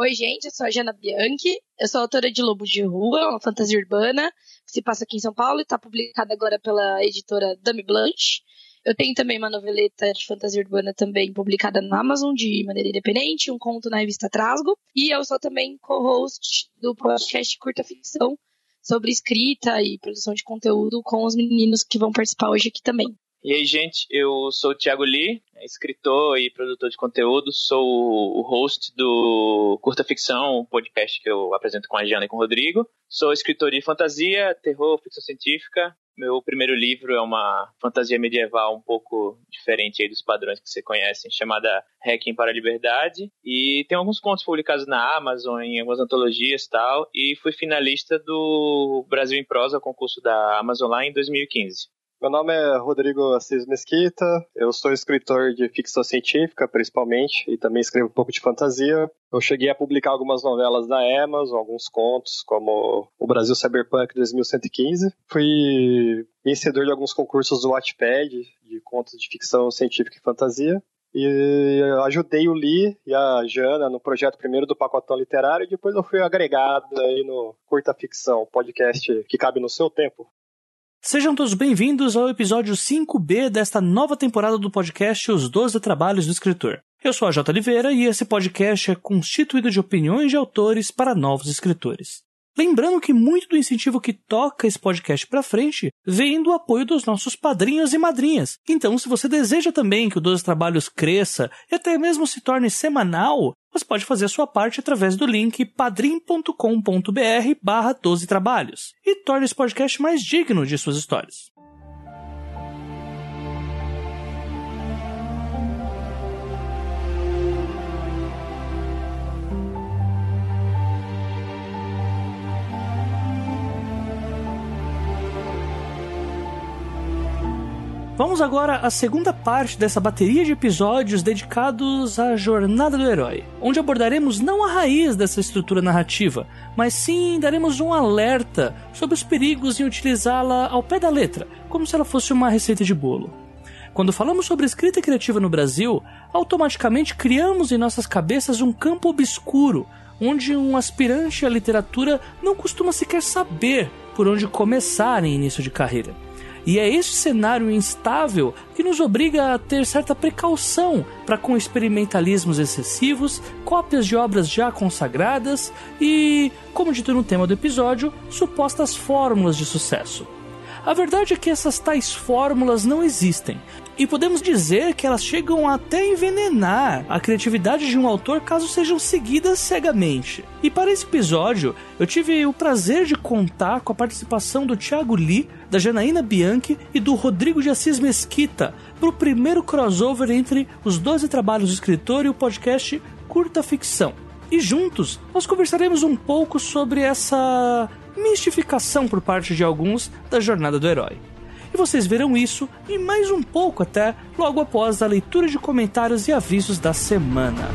Oi, gente, eu sou a Jana Bianchi, eu sou autora de Lobo de Rua, uma fantasia urbana, que se passa aqui em São Paulo e está publicada agora pela editora Dame Blanche. Eu tenho também uma noveleta de fantasia urbana também publicada na Amazon de maneira independente, um conto na revista Trasgo. E eu sou também co-host do podcast Curta Ficção sobre escrita e produção de conteúdo com os meninos que vão participar hoje aqui também. E aí, gente, eu sou o Thiago Lee, escritor e produtor de conteúdo, sou o host do Curta Ficção, um podcast que eu apresento com a Jana e com o Rodrigo. Sou escritor de fantasia, terror, ficção científica. Meu primeiro livro é uma fantasia medieval um pouco diferente dos padrões que você conhece, chamada Hacking para a Liberdade. E tem alguns contos publicados na Amazon, em algumas antologias e tal. E fui finalista do Brasil em Prosa, concurso da Amazon lá em 2015. Meu nome é Rodrigo Assis Mesquita, eu sou escritor de ficção científica, principalmente, e também escrevo um pouco de fantasia. Eu cheguei a publicar algumas novelas da Amazon, alguns contos, como O Brasil Cyberpunk 2115. Fui vencedor de alguns concursos do Wattpad, de contos de ficção científica e fantasia. E ajudei o Lee e a Jana no projeto primeiro do Pacotão Literário, e depois eu fui agregado aí no Curta Ficção, podcast que cabe no seu tempo. Sejam todos bem-vindos ao episódio 5B desta nova temporada do podcast Os 12 Trabalhos do Escritor. Eu sou a J. Oliveira e esse podcast é constituído de opiniões de autores para novos escritores. Lembrando que muito do incentivo que toca esse podcast para frente vem do apoio dos nossos padrinhos e madrinhas. Então, se você deseja também que o 12 Trabalhos cresça e até mesmo se torne semanal, você pode fazer a sua parte através do link padrim.com.br barra 12 trabalhos e torne esse podcast mais digno de suas histórias. Vamos agora à segunda parte dessa bateria de episódios dedicados à jornada do herói, onde abordaremos não a raiz dessa estrutura narrativa, mas sim daremos um alerta sobre os perigos em utilizá-la ao pé da letra, como se ela fosse uma receita de bolo. Quando falamos sobre escrita criativa no Brasil, automaticamente criamos em nossas cabeças um campo obscuro, onde um aspirante à literatura não costuma sequer saber por onde começar em início de carreira. E é esse cenário instável que nos obriga a ter certa precaução para com experimentalismos excessivos, cópias de obras já consagradas e, como dito no tema do episódio, supostas fórmulas de sucesso. A verdade é que essas tais fórmulas não existem, e podemos dizer que elas chegam até envenenar a criatividade de um autor caso sejam seguidas cegamente. E para esse episódio, eu tive o prazer de contar com a participação do Thiago Lee, da Janaína Bianchi e do Rodrigo de Assis Mesquita para o primeiro crossover entre os 12 trabalhos do escritor e o podcast Curta Ficção. E juntos nós conversaremos um pouco sobre essa mistificação por parte de alguns da jornada do herói. E vocês verão isso e mais um pouco até logo após a leitura de comentários e avisos da semana.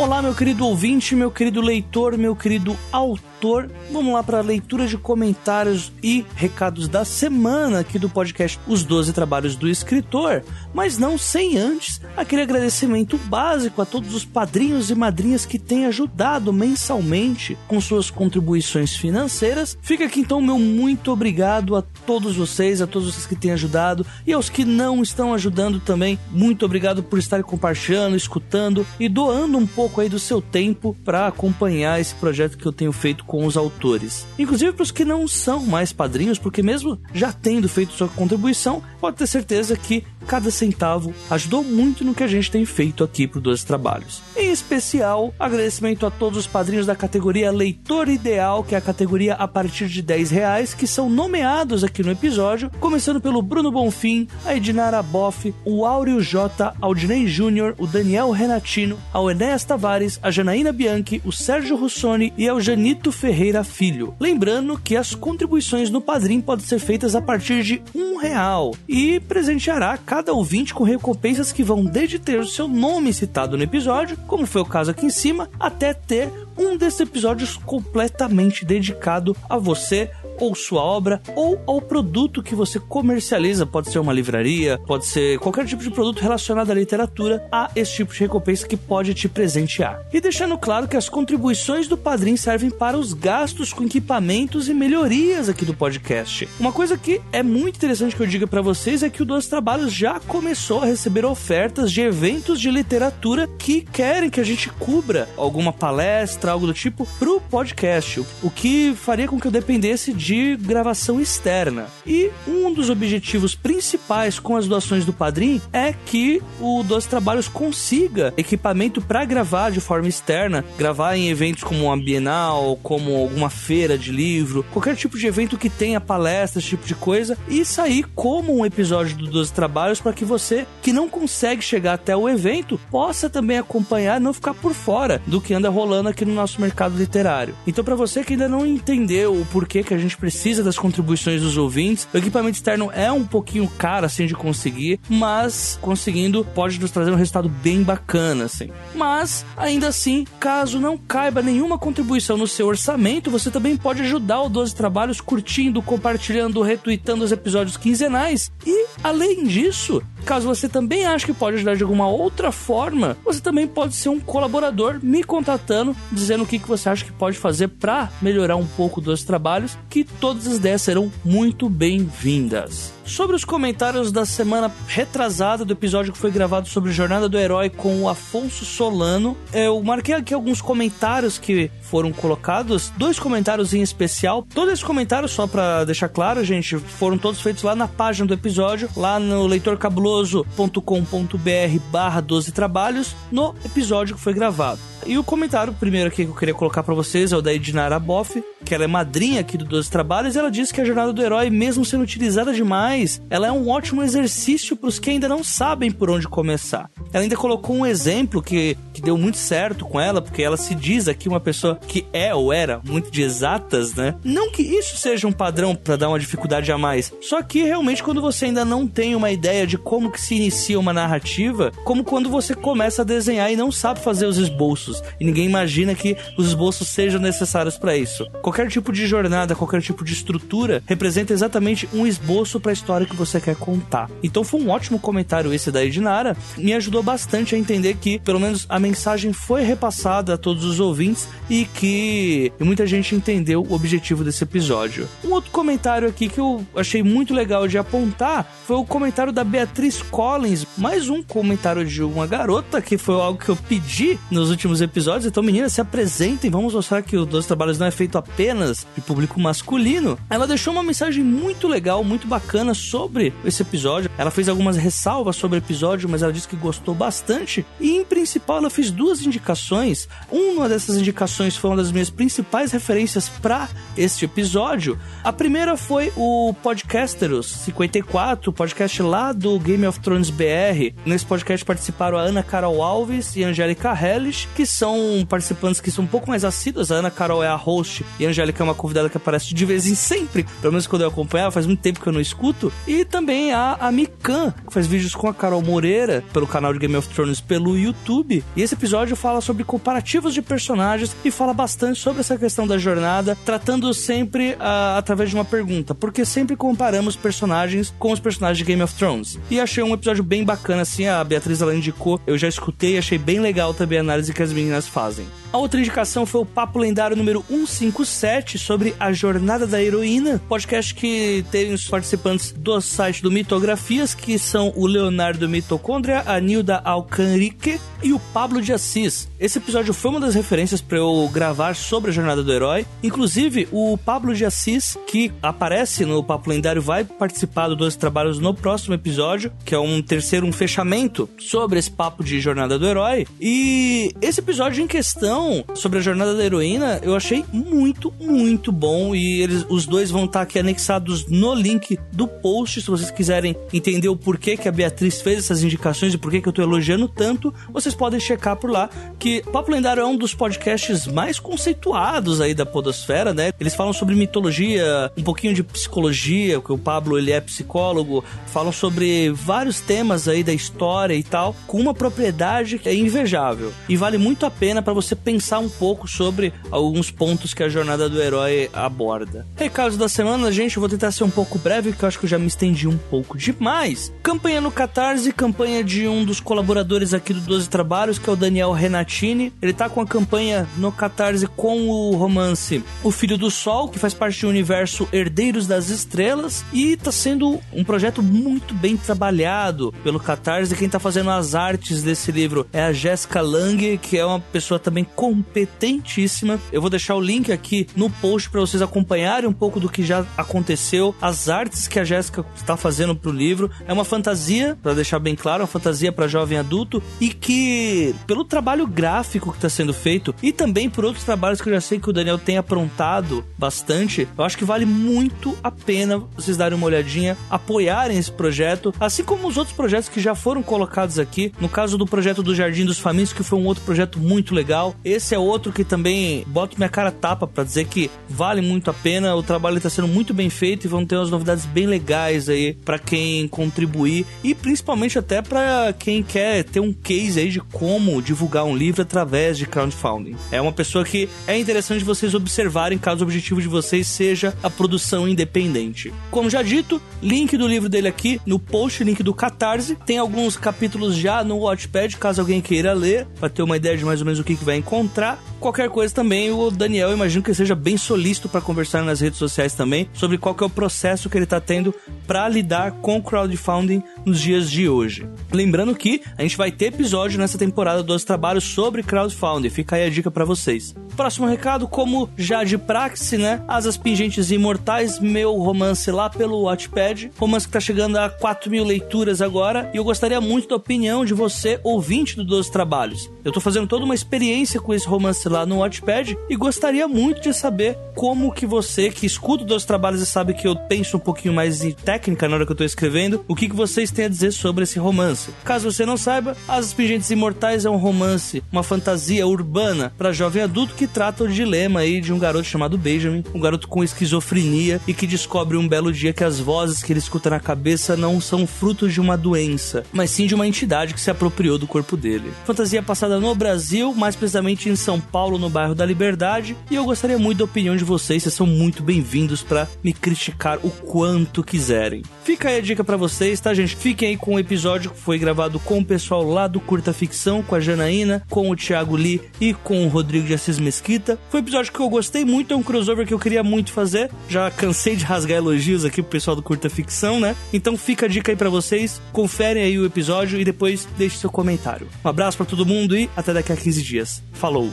Olá, meu querido ouvinte, meu querido leitor, meu querido autor. Vamos lá para a leitura de comentários e recados da semana aqui do podcast Os 12 Trabalhos do Escritor, mas não sem antes aquele agradecimento básico a todos os padrinhos e madrinhas que têm ajudado mensalmente com suas contribuições financeiras. Fica aqui então meu muito obrigado a todos vocês, a todos vocês que têm ajudado e aos que não estão ajudando também. Muito obrigado por estarem compartilhando, escutando e doando um pouco aí do seu tempo para acompanhar esse projeto que eu tenho feito com os autores. Inclusive para os que não são mais padrinhos, porque mesmo já tendo feito sua contribuição, pode ter certeza que cada centavo ajudou muito no que a gente tem feito aqui para 12 Trabalhos. Em especial, agradecimento a todos os padrinhos da categoria Leitor Ideal, que é a categoria a partir de 10 reais, que são nomeados aqui no episódio, começando pelo Bruno Bonfim, a Edinara Boff, o Áureo J, Aldinei Júnior, o Daniel Renatino, a Enéas Tavares, a Janaína Bianchi, o Sérgio Russoni e ao Janito Ferreira Filho. Lembrando que as contribuições no Padrim podem ser feitas a partir de um real e presenteará cada ouvinte com recompensas que vão desde ter o seu nome citado no episódio, como foi o caso aqui em cima, até ter um desses episódios completamente dedicado a você ou sua obra ou ao produto que você comercializa. Pode ser uma livraria, pode ser qualquer tipo de produto relacionado à literatura. Há esse tipo de recompensa que pode te presentear. E deixando claro que as contribuições do Padrim servem para os gastos com equipamentos e melhorias aqui do podcast. Uma coisa que é muito interessante que eu diga para vocês é que o Dois Trabalhos já começou a receber ofertas de eventos de literatura que querem que a gente cubra alguma palestra, algo do tipo, pro podcast. O que faria com que eu dependesse de de gravação externa. E um dos objetivos principais com as doações do Padrim é que o Dois Trabalhos consiga equipamento para gravar de forma externa, gravar em eventos como uma Bienal, como alguma feira de livro, qualquer tipo de evento que tenha palestras, esse tipo de coisa, e sair como um episódio do Dois Trabalhos para que você que não consegue chegar até o evento possa também acompanhar, não ficar por fora do que anda rolando aqui no nosso mercado literário. Então, para você que ainda não entendeu o porquê que a gente precisa das contribuições dos ouvintes. O equipamento externo é um pouquinho caro assim de conseguir, mas conseguindo pode nos trazer um resultado bem bacana assim. Mas ainda assim, caso não caiba nenhuma contribuição no seu orçamento, você também pode ajudar o 12 Trabalhos curtindo, compartilhando, retweetando os episódios quinzenais. E além disso, caso você também ache que pode ajudar de alguma outra forma, você também pode ser um colaborador me contatando, dizendo o que, que você acha que pode fazer para melhorar um pouco dos trabalhos, que todas as ideias serão muito bem-vindas. Sobre os comentários da semana retrasada do episódio que foi gravado sobre Jornada do Herói com o Afonso Solano, eu marquei aqui alguns comentários que foram colocados, dois comentários em especial. Todos esses comentários, só para deixar claro, gente, foram todos feitos lá na página do episódio, lá no leitorcabuloso.com.br barra 12 trabalhos, no episódio que foi gravado. E o comentário primeiro aqui que eu queria colocar para vocês é o da Edinara Boff, que ela é madrinha aqui do 12 Trabalhos, e ela diz que a jornada do herói, mesmo sendo utilizada demais, ela é um ótimo exercício para os que ainda não sabem por onde começar. Ela ainda colocou um exemplo que, que deu muito certo com ela, porque ela se diz aqui uma pessoa que é ou era muito de exatas, né? Não que isso seja um padrão para dar uma dificuldade a mais, só que realmente quando você ainda não tem uma ideia de como que se inicia uma narrativa, como quando você começa a desenhar e não sabe fazer os esboços, e ninguém imagina que os esboços sejam necessários para isso. Qualquer tipo de jornada, qualquer tipo de estrutura representa exatamente um esboço para a história que você quer contar. Então foi um ótimo comentário esse da Edinara, me ajudou bastante a entender que pelo menos a mensagem foi repassada a todos os ouvintes e que muita gente entendeu o objetivo desse episódio. Um outro comentário aqui que eu achei muito legal de apontar foi o comentário da Beatriz Collins, mais um comentário de uma garota que foi algo que eu pedi nos últimos episódios. Então, meninas, se apresentem, vamos mostrar que o Dois Trabalhos não é feito apenas de público masculino. Ela deixou uma mensagem muito legal, muito bacana sobre esse episódio. Ela fez algumas ressalvas sobre o episódio, mas ela disse que gostou bastante. E em principal, ela fez duas indicações. Uma dessas indicações foi uma das minhas principais referências para este episódio. A primeira foi o Podcasteros 54, podcast lá do Game of Thrones BR. Nesse podcast participaram a Ana Carol Alves e Angélica Hellish, que são participantes que são um pouco mais assíduos. A Ana Carol é a host e a Angélica é uma convidada que aparece de vez em sempre, pelo menos quando eu acompanhava, faz muito tempo que eu não escuto. E também a, a Mikan, que faz vídeos com a Carol Moreira pelo canal de Game of Thrones pelo YouTube. E esse episódio fala sobre comparativos de personagens e fala bastante sobre essa questão da jornada, tratando sempre uh, através de uma pergunta: por que sempre comparamos personagens com os personagens de Game of Thrones? E achei um episódio bem bacana, assim, a Beatriz ela indicou, eu já escutei, achei bem legal também a análise que as meninas fazem. A outra indicação foi o Papo Lendário número 157 sobre a jornada da heroína, podcast que tem os participantes do site do Mitografias, que são o Leonardo Mitocôndria, a Nilda Alcanrique e o Pablo de Assis. Esse episódio foi uma das referências para eu gravar sobre a jornada do herói. Inclusive, o Pablo de Assis, que aparece no Papo Lendário, vai participar dos dois trabalhos no próximo episódio, que é um terceiro, um fechamento sobre esse papo de jornada do herói. E esse em questão sobre a jornada da heroína, eu achei muito, muito bom. E eles, os dois vão estar aqui anexados no link do post. Se vocês quiserem entender o porquê que a Beatriz fez essas indicações e por que eu tô elogiando tanto, vocês podem checar por lá. Que Papo Lendário é um dos podcasts mais conceituados aí da Podosfera, né? Eles falam sobre mitologia, um pouquinho de psicologia, porque o Pablo ele é psicólogo, falam sobre vários temas aí da história e tal, com uma propriedade que é invejável. E vale muito a pena para você pensar um pouco sobre alguns pontos que a jornada do herói aborda. Recados da semana, gente, eu vou tentar ser um pouco breve, que eu acho que eu já me estendi um pouco demais. Campanha no Catarse, campanha de um dos colaboradores aqui do 12 Trabalhos, que é o Daniel Renatini. Ele tá com a campanha no Catarse com o romance O Filho do Sol, que faz parte do universo Herdeiros das Estrelas, e tá sendo um projeto muito bem trabalhado pelo Catarse. Quem tá fazendo as artes desse livro é a Jéssica Lang, que é uma pessoa também competentíssima. Eu vou deixar o link aqui no post para vocês acompanharem um pouco do que já aconteceu, as artes que a Jéssica está fazendo pro livro. É uma fantasia, para deixar bem claro, uma fantasia para jovem adulto e que pelo trabalho gráfico que está sendo feito e também por outros trabalhos que eu já sei que o Daniel tem aprontado bastante, eu acho que vale muito a pena vocês darem uma olhadinha, apoiarem esse projeto, assim como os outros projetos que já foram colocados aqui. No caso do projeto do Jardim dos Famintos, que foi um outro projeto muito legal. Esse é outro que também boto minha cara tapa para dizer que vale muito a pena. O trabalho está sendo muito bem feito e vão ter umas novidades bem legais aí para quem contribuir e principalmente até para quem quer ter um case aí de como divulgar um livro através de crowdfunding. É uma pessoa que é interessante vocês observarem caso o objetivo de vocês seja a produção independente. Como já dito, link do livro dele aqui no post, link do Catarse. Tem alguns capítulos já no Watchpad, caso alguém queira ler, para ter uma ideia mais ou menos o que, que vai encontrar. Qualquer coisa também, o Daniel, imagino que seja bem solícito para conversar nas redes sociais também sobre qual que é o processo que ele está tendo para lidar com crowdfunding nos dias de hoje. Lembrando que a gente vai ter episódio nessa temporada dos trabalhos sobre crowdfunding, fica aí a dica para vocês. Próximo recado, como já de praxe, né? Asas Pingentes Imortais, meu romance lá pelo Watchpad, romance que tá chegando a 4 mil leituras agora, e eu gostaria muito da opinião de você, ouvinte do 12 Trabalhos. Eu tô fazendo toda uma experiência com esse romance lá no Watchpad e gostaria muito de saber como que você, que escuta dos trabalhos e sabe que eu penso um pouquinho mais em técnica na hora que eu tô escrevendo, o que, que vocês têm a dizer sobre esse romance. Caso você não saiba, As Pingentes Imortais é um romance, uma fantasia urbana para jovem adulto que trata o dilema aí de um garoto chamado Benjamin, um garoto com esquizofrenia e que descobre um belo dia que as vozes que ele escuta na cabeça não são frutos de uma doença, mas sim de uma entidade que se apropriou do corpo dele. Fantasia passada no Brasil, mais precisamente em São Paulo no bairro da Liberdade, e eu gostaria muito da opinião de vocês, vocês são muito bem-vindos para me criticar o quanto quiserem. Fica aí a dica para vocês, tá, gente? Fiquem aí com o episódio que foi gravado com o pessoal lá do Curta Ficção, com a Janaína, com o Thiago Lee e com o Rodrigo de Assis Mesquita. Foi um episódio que eu gostei muito, é um crossover que eu queria muito fazer. Já cansei de rasgar elogios aqui pro pessoal do Curta Ficção, né? Então fica a dica aí para vocês, conferem aí o episódio e depois deixe seu comentário. Um abraço para todo mundo e até daqui a 15 dias. Falou!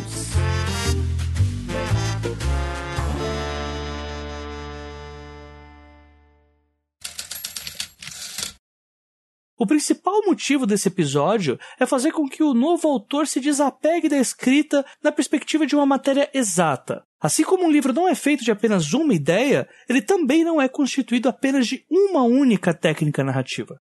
O principal motivo desse episódio é fazer com que o novo autor se desapegue da escrita na perspectiva de uma matéria exata. Assim como um livro não é feito de apenas uma ideia, ele também não é constituído apenas de uma única técnica narrativa.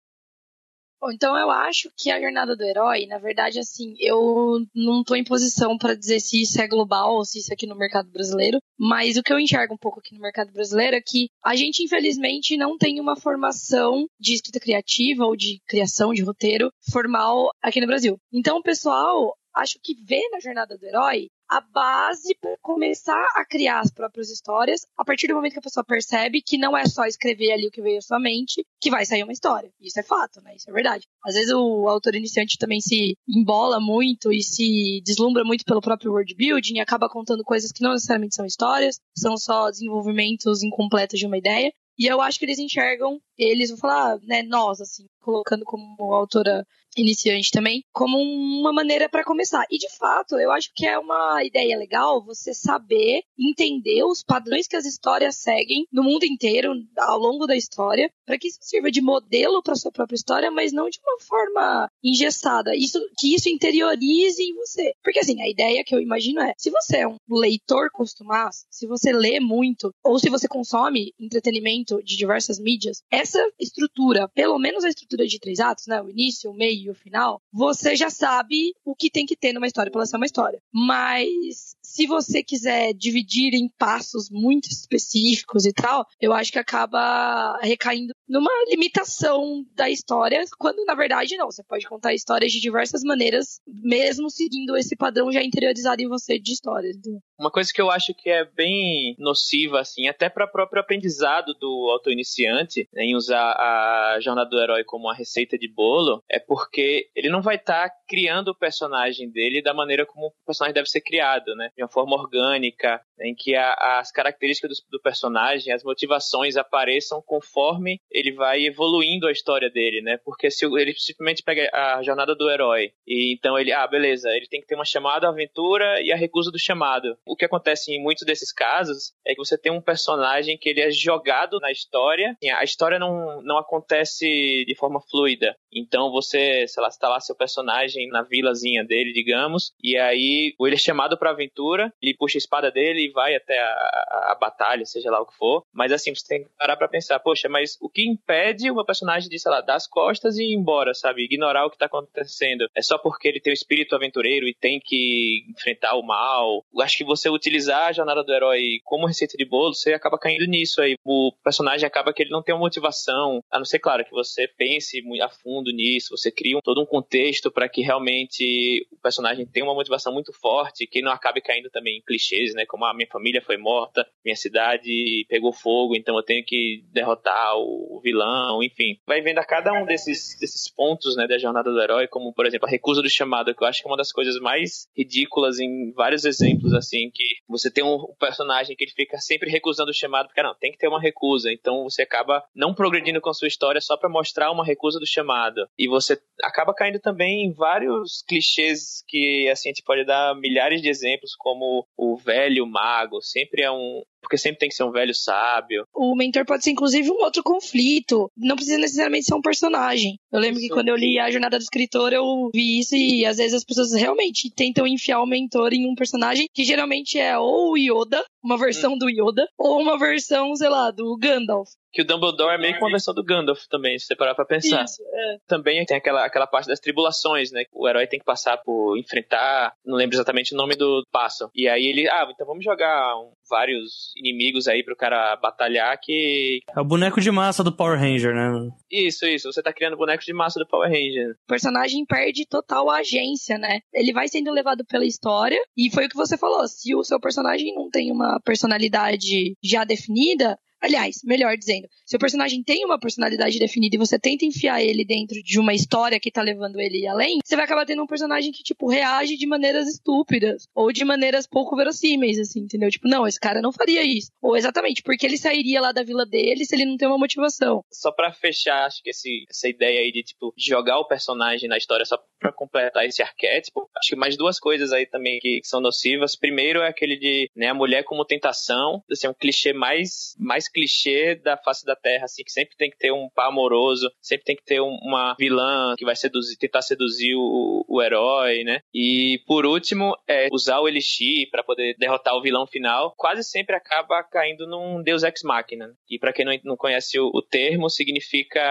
Então eu acho que a jornada do herói, na verdade, assim, eu não estou em posição para dizer se isso é global ou se isso é aqui no mercado brasileiro, mas o que eu enxergo um pouco aqui no mercado brasileiro é que a gente, infelizmente, não tem uma formação de escrita criativa ou de criação de roteiro formal aqui no Brasil. Então, o pessoal acho que vê na jornada do herói a base para começar a criar as próprias histórias, a partir do momento que a pessoa percebe que não é só escrever ali o que veio à sua mente, que vai sair uma história. Isso é fato, né? Isso é verdade. Às vezes o autor iniciante também se embola muito e se deslumbra muito pelo próprio world building e acaba contando coisas que não necessariamente são histórias, são só desenvolvimentos incompletos de uma ideia. E eu acho que eles enxergam, eles vão falar, né, nós, assim, colocando como autora iniciante também, como uma maneira para começar. E de fato, eu acho que é uma ideia legal você saber entender os padrões que as histórias seguem no mundo inteiro, ao longo da história, para que isso sirva de modelo para sua própria história, mas não de uma forma engessada. Isso, que isso interiorize em você. Porque assim, a ideia que eu imagino é, se você é um leitor costumaz, se você lê muito, ou se você consome entretenimento de diversas mídias, é essa estrutura, pelo menos a estrutura de três atos, né? O início, o meio e o final, você já sabe o que tem que ter numa história para ser uma história. Mas se você quiser dividir em passos muito específicos e tal, eu acho que acaba recaindo numa limitação da história, quando na verdade não. Você pode contar histórias de diversas maneiras, mesmo seguindo esse padrão já interiorizado em você de histórias. Uma coisa que eu acho que é bem nociva, assim, até para o próprio aprendizado do autor iniciante, né, em usar a jornada do herói como uma receita de bolo, é porque ele não vai estar tá criando o personagem dele da maneira como o personagem deve ser criado, né? De uma forma orgânica, em que a, as características do, do, personagem, as motivações apareçam conforme ele vai evoluindo a história dele, né? Porque se ele simplesmente pega a jornada do herói e então ele, ah, beleza, ele tem que ter uma chamada, aventura e a recusa do chamado. O que acontece em muitos desses casos é que você tem um personagem que ele é jogado na história, a história não, não acontece de forma fluida. Então você, sei lá, está lá seu personagem na vilazinha dele, digamos, e aí ele é chamado para aventura, ele puxa a espada dele e vai até a, a, a, batalha, seja lá o que for. Mas assim, você tem que parar pra pensar, poxa, mas o que impede meu personagem de, sei lá, dar as costas e ir embora, sabe? Ignorar o que tá acontecendo. É só porque ele tem o espírito aventureiro e tem que enfrentar o mal. Eu acho que você utilizar a jornada do herói como receita de bolo, você acaba caindo nisso aí. O personagem acaba que ele não tem uma motivação, a não ser, claro, que você pense a fundo nisso, você cria um, todo um contexto para que realmente o personagem tenha uma motivação muito forte, que não acabe caindo também em clichês, né? Como minha família foi morta, minha cidade pegou fogo, então eu tenho que derrotar o vilão, enfim. Vai vendo a cada um desses, desses pontos, né, da jornada do herói, como, por exemplo, a recusa do chamado, que eu acho que é uma das coisas mais ridículas em vários exemplos, assim, que você tem um personagem que ele fica sempre recusando o chamado, porque, não, tem que ter uma recusa, então você acaba não progredindo com a sua história só para mostrar uma recusa do chamado. E você acaba caindo também em vários clichês que, assim, a gente pode dar milhares de exemplos, como o velho mago, sempre é um, porque sempre tem que ser um velho sábio. O mentor pode ser, inclusive, um outro conflito. Não precisa necessariamente ser um personagem. Eu lembro isso. que quando eu li A Jornada do Escritor, eu vi isso e às vezes as pessoas realmente tentam enfiar o mentor em um personagem que geralmente é ou o Yoda, uma versão hum. do Yoda, ou uma versão, sei lá, do Gandalf que o Dumbledore é meio que uma versão do Gandalf também, se você parar pra pensar. Isso, é. Também tem aquela, aquela parte das tribulações, né? O herói tem que passar por enfrentar, não lembro exatamente o nome do passo. E aí ele, ah, então vamos jogar um, vários inimigos aí pro cara batalhar que. É o boneco de massa do Power Ranger, né? Isso, isso. Você tá criando bonecos de massa do Power Ranger. O personagem perde total a agência, né? Ele vai sendo levado pela história, e foi o que você falou. Se o seu personagem não tem uma personalidade já definida, Aliás, melhor dizendo, se o personagem tem uma personalidade definida e você tenta enfiar ele dentro de uma história que tá levando ele além, você vai acabar tendo um personagem que, tipo, reage de maneiras estúpidas ou de maneiras pouco verossímeis, assim, entendeu? Tipo, não, esse cara não faria isso. Ou exatamente, porque ele sairia lá da vila dele se ele não tem uma motivação. Só para fechar, acho que esse, essa ideia aí de, tipo, jogar o personagem na história só pra completar esse arquétipo, acho que mais duas coisas aí também que, que são nocivas. Primeiro é aquele de, né, a mulher como tentação, assim, um clichê mais, mais clichê da face da Terra, assim, que sempre tem que ter um par amoroso, sempre tem que ter uma vilã que vai seduzir, tentar seduzir o, o herói, né? E por último, é usar o Elixir para poder derrotar o vilão final, quase sempre acaba caindo num Deus Ex Machina. E para quem não, não conhece o, o termo, significa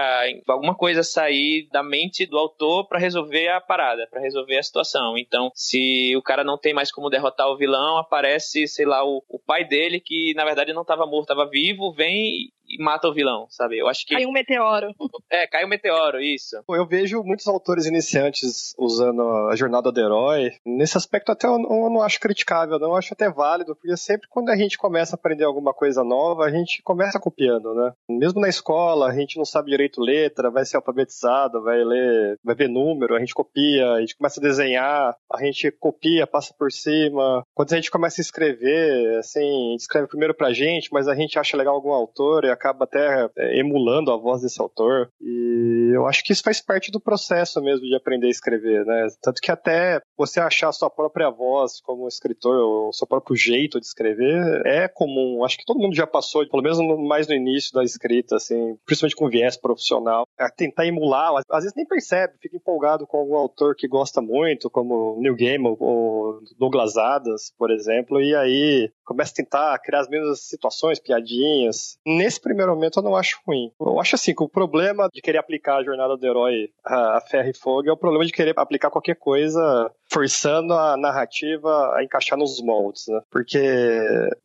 alguma coisa sair da mente do autor para resolver a parada, para resolver a situação. Então, se o cara não tem mais como derrotar o vilão, aparece, sei lá, o, o pai dele, que na verdade não estava morto, estava vivo, vem e mata o vilão, sabe? Eu acho que. Cai um meteoro. É, cai um meteoro, isso. Eu vejo muitos autores iniciantes usando a jornada do herói. Nesse aspecto, até eu não, acho criticável, não. Eu acho até válido, porque sempre quando a gente começa a aprender alguma coisa nova, a gente começa copiando, né? Mesmo na escola, a gente não sabe direito letra, vai ser alfabetizado, vai ler, vai ver número, a gente copia, a gente começa a desenhar, a gente copia, passa por cima. Quando a gente começa a escrever, assim, a gente escreve primeiro pra gente, mas a gente acha legal algum autor e acaba até é, emulando a voz desse autor. E eu acho que isso faz parte do processo mesmo de aprender a escrever, né? Tanto que até você achar a sua própria voz como escritor, o seu próprio jeito de escrever, é comum. Acho que todo mundo já passou, pelo menos mais no início da escrita, assim, principalmente com viés profissional, a tentar emular, às vezes nem percebe, fica empolgado com algum autor que gosta muito, como Neil Gaiman ou Douglas Adams, por exemplo, e aí começa a tentar criar as mesmas situações, piadinhas. Nesse primeiro momento, eu não acho ruim. Eu acho assim que o problema de querer aplicar a jornada do herói a, ferro e fogo é o problema de querer aplicar qualquer coisa forçando a narrativa a encaixar nos moldes, né? Porque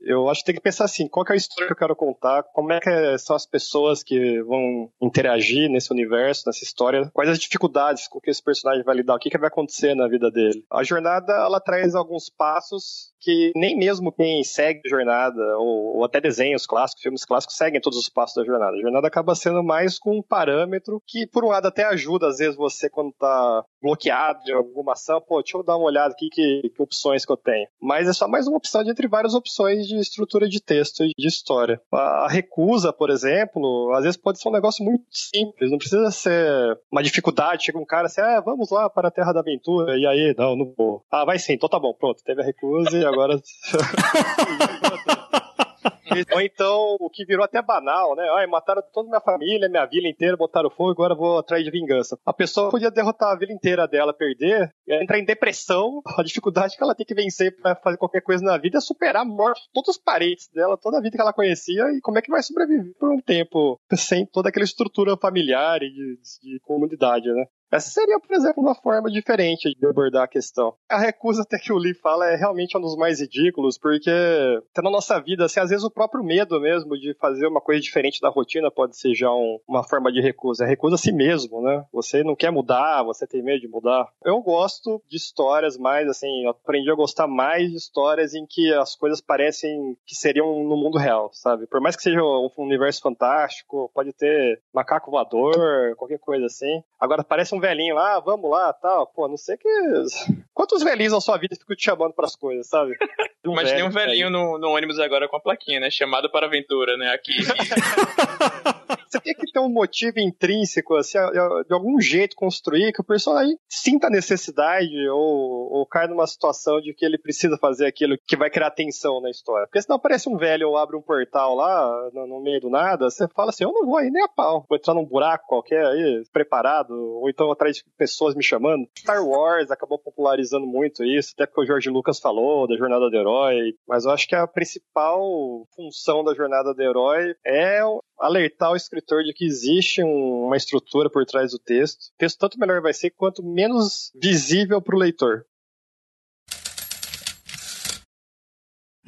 eu acho que tem que pensar assim, qual é a história que eu quero contar, como é que são as pessoas que vão interagir nesse universo, nessa história, quais as dificuldades com que esse personagem vai lidar, o que, que vai acontecer na vida dele. A jornada, ela traz alguns passos que nem mesmo quem segue a jornada, ou, ou, até desenhos clássicos, filmes clássicos, seguem todos os passos da jornada. A jornada acaba sendo mais com um parâmetro que, por um lado, até ajuda, às vezes, você quando tá bloqueado de alguma ação, pô, deixa eu dar uma olhada aqui que, que opções que eu tenho. Mas é só mais uma opção de entre várias opções de estrutura de texto e de história. A, a recusa, por exemplo, às vezes pode ser um negócio muito simples, não precisa ser uma dificuldade. Chega um cara assim, ah, vamos lá para a Terra da Aventura, e aí, não, não vou. Ah, vai sim, então tá bom, pronto, teve a recusa e agora. Ou então, o que virou até banal, né? Ai, mataram toda minha família, minha vila inteira, botaram fogo, agora vou atrás de vingança. A pessoa podia derrotar a vila inteira dela, perder, entrar em depressão, a dificuldade que ela tem que vencer para fazer qualquer coisa na vida é superar a morte de todos os parentes dela, toda a vida que ela conhecia, e como é que vai sobreviver por um tempo sem toda aquela estrutura familiar e de, de comunidade, né? Essa seria, por exemplo, uma forma diferente de abordar a questão. A recusa até que o Lee fala é realmente um dos mais ridículos, porque até na nossa vida, assim, às vezes o próprio medo mesmo de fazer uma coisa diferente da rotina pode ser já um, uma forma de recusa. É recusa a si mesmo, né? Você não quer mudar, você tem medo de mudar. Eu gosto de histórias mais, assim, eu aprendi a gostar mais de histórias em que as coisas parecem que seriam no mundo real, sabe? Por mais que seja um universo fantástico, pode ter macaco voador, qualquer coisa assim. Agora parece um um velhinho lá, ah, vamos lá, tal. Pô, não sei que. Quantos velhinhos na sua vida ficam te chamando pras coisas, sabe? Um Imaginei um velhinho no, no, ônibus agora com a plaquinha, né? Chamado para aventura, né? Aqui. Você tem que ter um motivo intrínseco, assim, de algum jeito construir que o personagem sinta a necessidade ou, ou caia numa situação de que ele precisa fazer aquilo que vai criar tensão na história. Porque senão aparece um velho ou abre um portal lá no, no meio do nada, você fala assim, eu não vou aí nem a pau. Vou entrar num buraco qualquer aí, preparado, ou então atrás de pessoas me chamando. Star Wars acabou popularizando muito isso, até porque o George Lucas falou da jornada do herói, mas eu acho que a principal função da jornada do herói é alertar o escritor de que existe um, uma estrutura por trás do texto. O texto tanto melhor vai ser quanto menos visível para o leitor.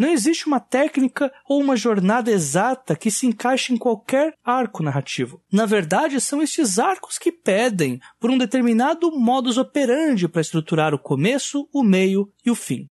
Não existe uma técnica ou uma jornada exata que se encaixe em qualquer arco narrativo. Na verdade, são estes arcos que pedem por um determinado modus operandi para estruturar o começo, o meio e o fim.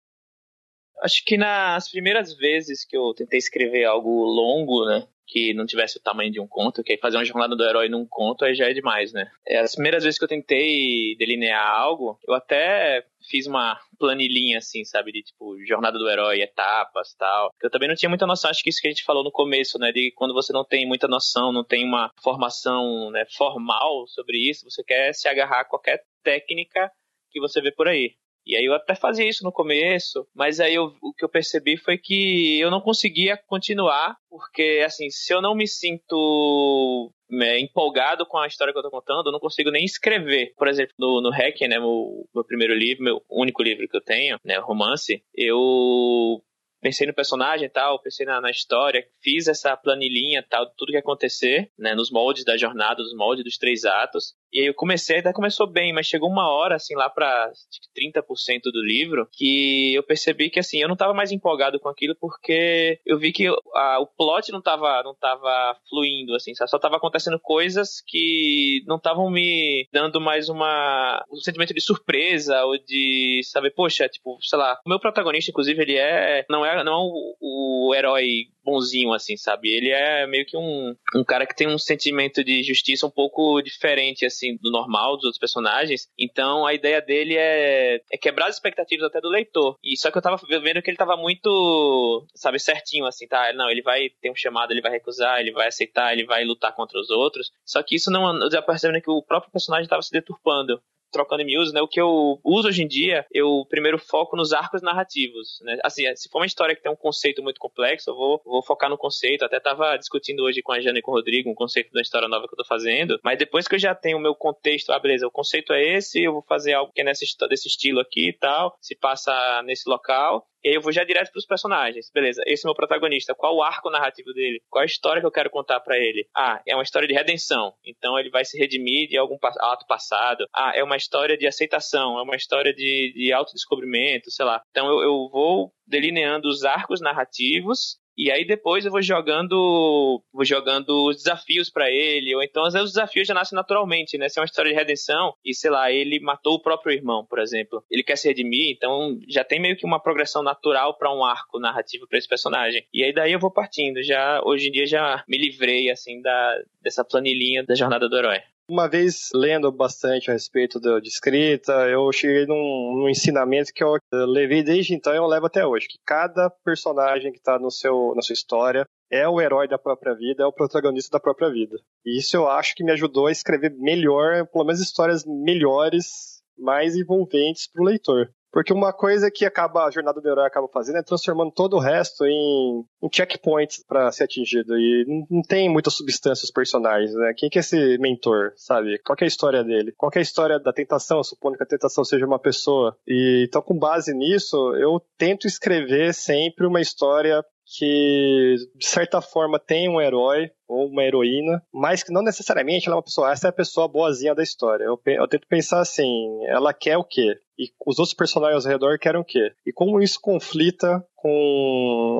Acho que nas primeiras vezes que eu tentei escrever algo longo, né, que não tivesse o tamanho de um conto, que aí fazer uma jornada do herói num conto aí já é demais, né? É, as primeiras vezes que eu tentei delinear algo, eu até fiz uma planilhinha assim, sabe, de tipo jornada do herói, etapas, tal. Eu também não tinha muita noção, acho que isso que a gente falou no começo, né, de quando você não tem muita noção, não tem uma formação, né, formal sobre isso, você quer se agarrar a qualquer técnica que você vê por aí. E aí eu até fazia isso no começo, mas aí eu, o que eu percebi foi que eu não conseguia continuar, porque assim, se eu não me sinto é, empolgado com a história que eu tô contando, eu não consigo nem escrever. Por exemplo, no, no Hack, né, meu, meu primeiro livro, meu único livro que eu tenho, né, romance, eu pensei no personagem tal, pensei na, na, história, fiz essa planilhinha tal, tudo que acontecer, né, nos moldes da jornada, nos moldes dos três atos. E aí eu comecei, até começou bem, mas chegou uma hora, assim, lá pra 30% do livro, que eu percebi que, assim, eu não tava mais empolgado com aquilo porque eu vi que a, o plot não tava, não tava fluindo, assim, só tava acontecendo coisas que não estavam me dando mais uma, um sentimento de surpresa ou de saber, poxa, tipo, sei lá, o meu protagonista, inclusive, ele é, não é, não é o, o herói bonzinho, assim, sabe? Ele é meio que um, um cara que tem um sentimento de justiça um pouco diferente, assim, do normal dos outros personagens. Então, a ideia dele é, é quebrar as expectativas até do leitor. E só que eu tava vendo que ele tava muito, sabe, certinho, assim, tá? Não, ele vai ter um chamado, ele vai recusar, ele vai aceitar, ele vai lutar contra os outros. Só que isso não, eu já percebendo que o próprio personagem tava se deturpando trocando em né? O que eu uso hoje em dia, eu primeiro foco nos arcos narrativos, né? Assim, se for uma história que tem um conceito muito complexo, eu vou, vou focar no conceito. Até tava discutindo hoje com a Jana e com o Rodrigo um conceito da história nova que eu tô fazendo, mas depois que eu já tenho o meu contexto, ah, beleza, o conceito é esse, eu vou fazer algo que é nesse, desse estilo aqui e tal, se passa nesse local, E aí eu vou já direto pros personagens. Beleza, esse é o meu protagonista. Qual o arco narrativo dele? Qual a história que eu quero contar para ele? Ah, é uma história de redenção. Então ele vai se redimir de algum ato passado. Ah, é uma história de aceitação. É uma história de, de autodescobrimento, sei lá. Então eu, eu vou delineando os arcos narrativos e aí depois eu vou jogando, vou jogando os desafios para ele, ou então às vezes os desafios já nascem naturalmente, né? Se é uma história de redenção e sei lá, ele matou o próprio irmão, por exemplo, ele quer se redimir, então já tem meio que uma progressão natural para um arco narrativo para esse personagem. E aí daí eu vou partindo, já hoje em dia já me livrei assim da dessa planilhinha da jornada do herói. Uma vez lendo bastante a respeito de, de escrita, eu cheguei num, num, ensinamento que eu levei desde então e eu levo até hoje, que cada personagem que está no seu, na sua história é o herói da própria vida, é o protagonista da própria vida. E isso eu acho que me ajudou a escrever melhor, pelo menos histórias melhores, mais envolventes para o leitor. Porque uma coisa que acaba a jornada do herói acaba fazendo é transformando todo o resto em, em checkpoints para ser atingido. E não, tem muita substância os personagens, né? Quem que é esse mentor, sabe? Qual é a história dele? Qual é a história da tentação, supondo que a tentação seja uma pessoa? E então, com base nisso, eu tento escrever sempre uma história que, de certa forma, tem um herói ou uma heroína, mas que não necessariamente ela é uma pessoa, essa é a pessoa boazinha da história. Eu, eu tento pensar assim, ela quer o quê? E os outros personagens ao redor querem o quê? E como isso conflita com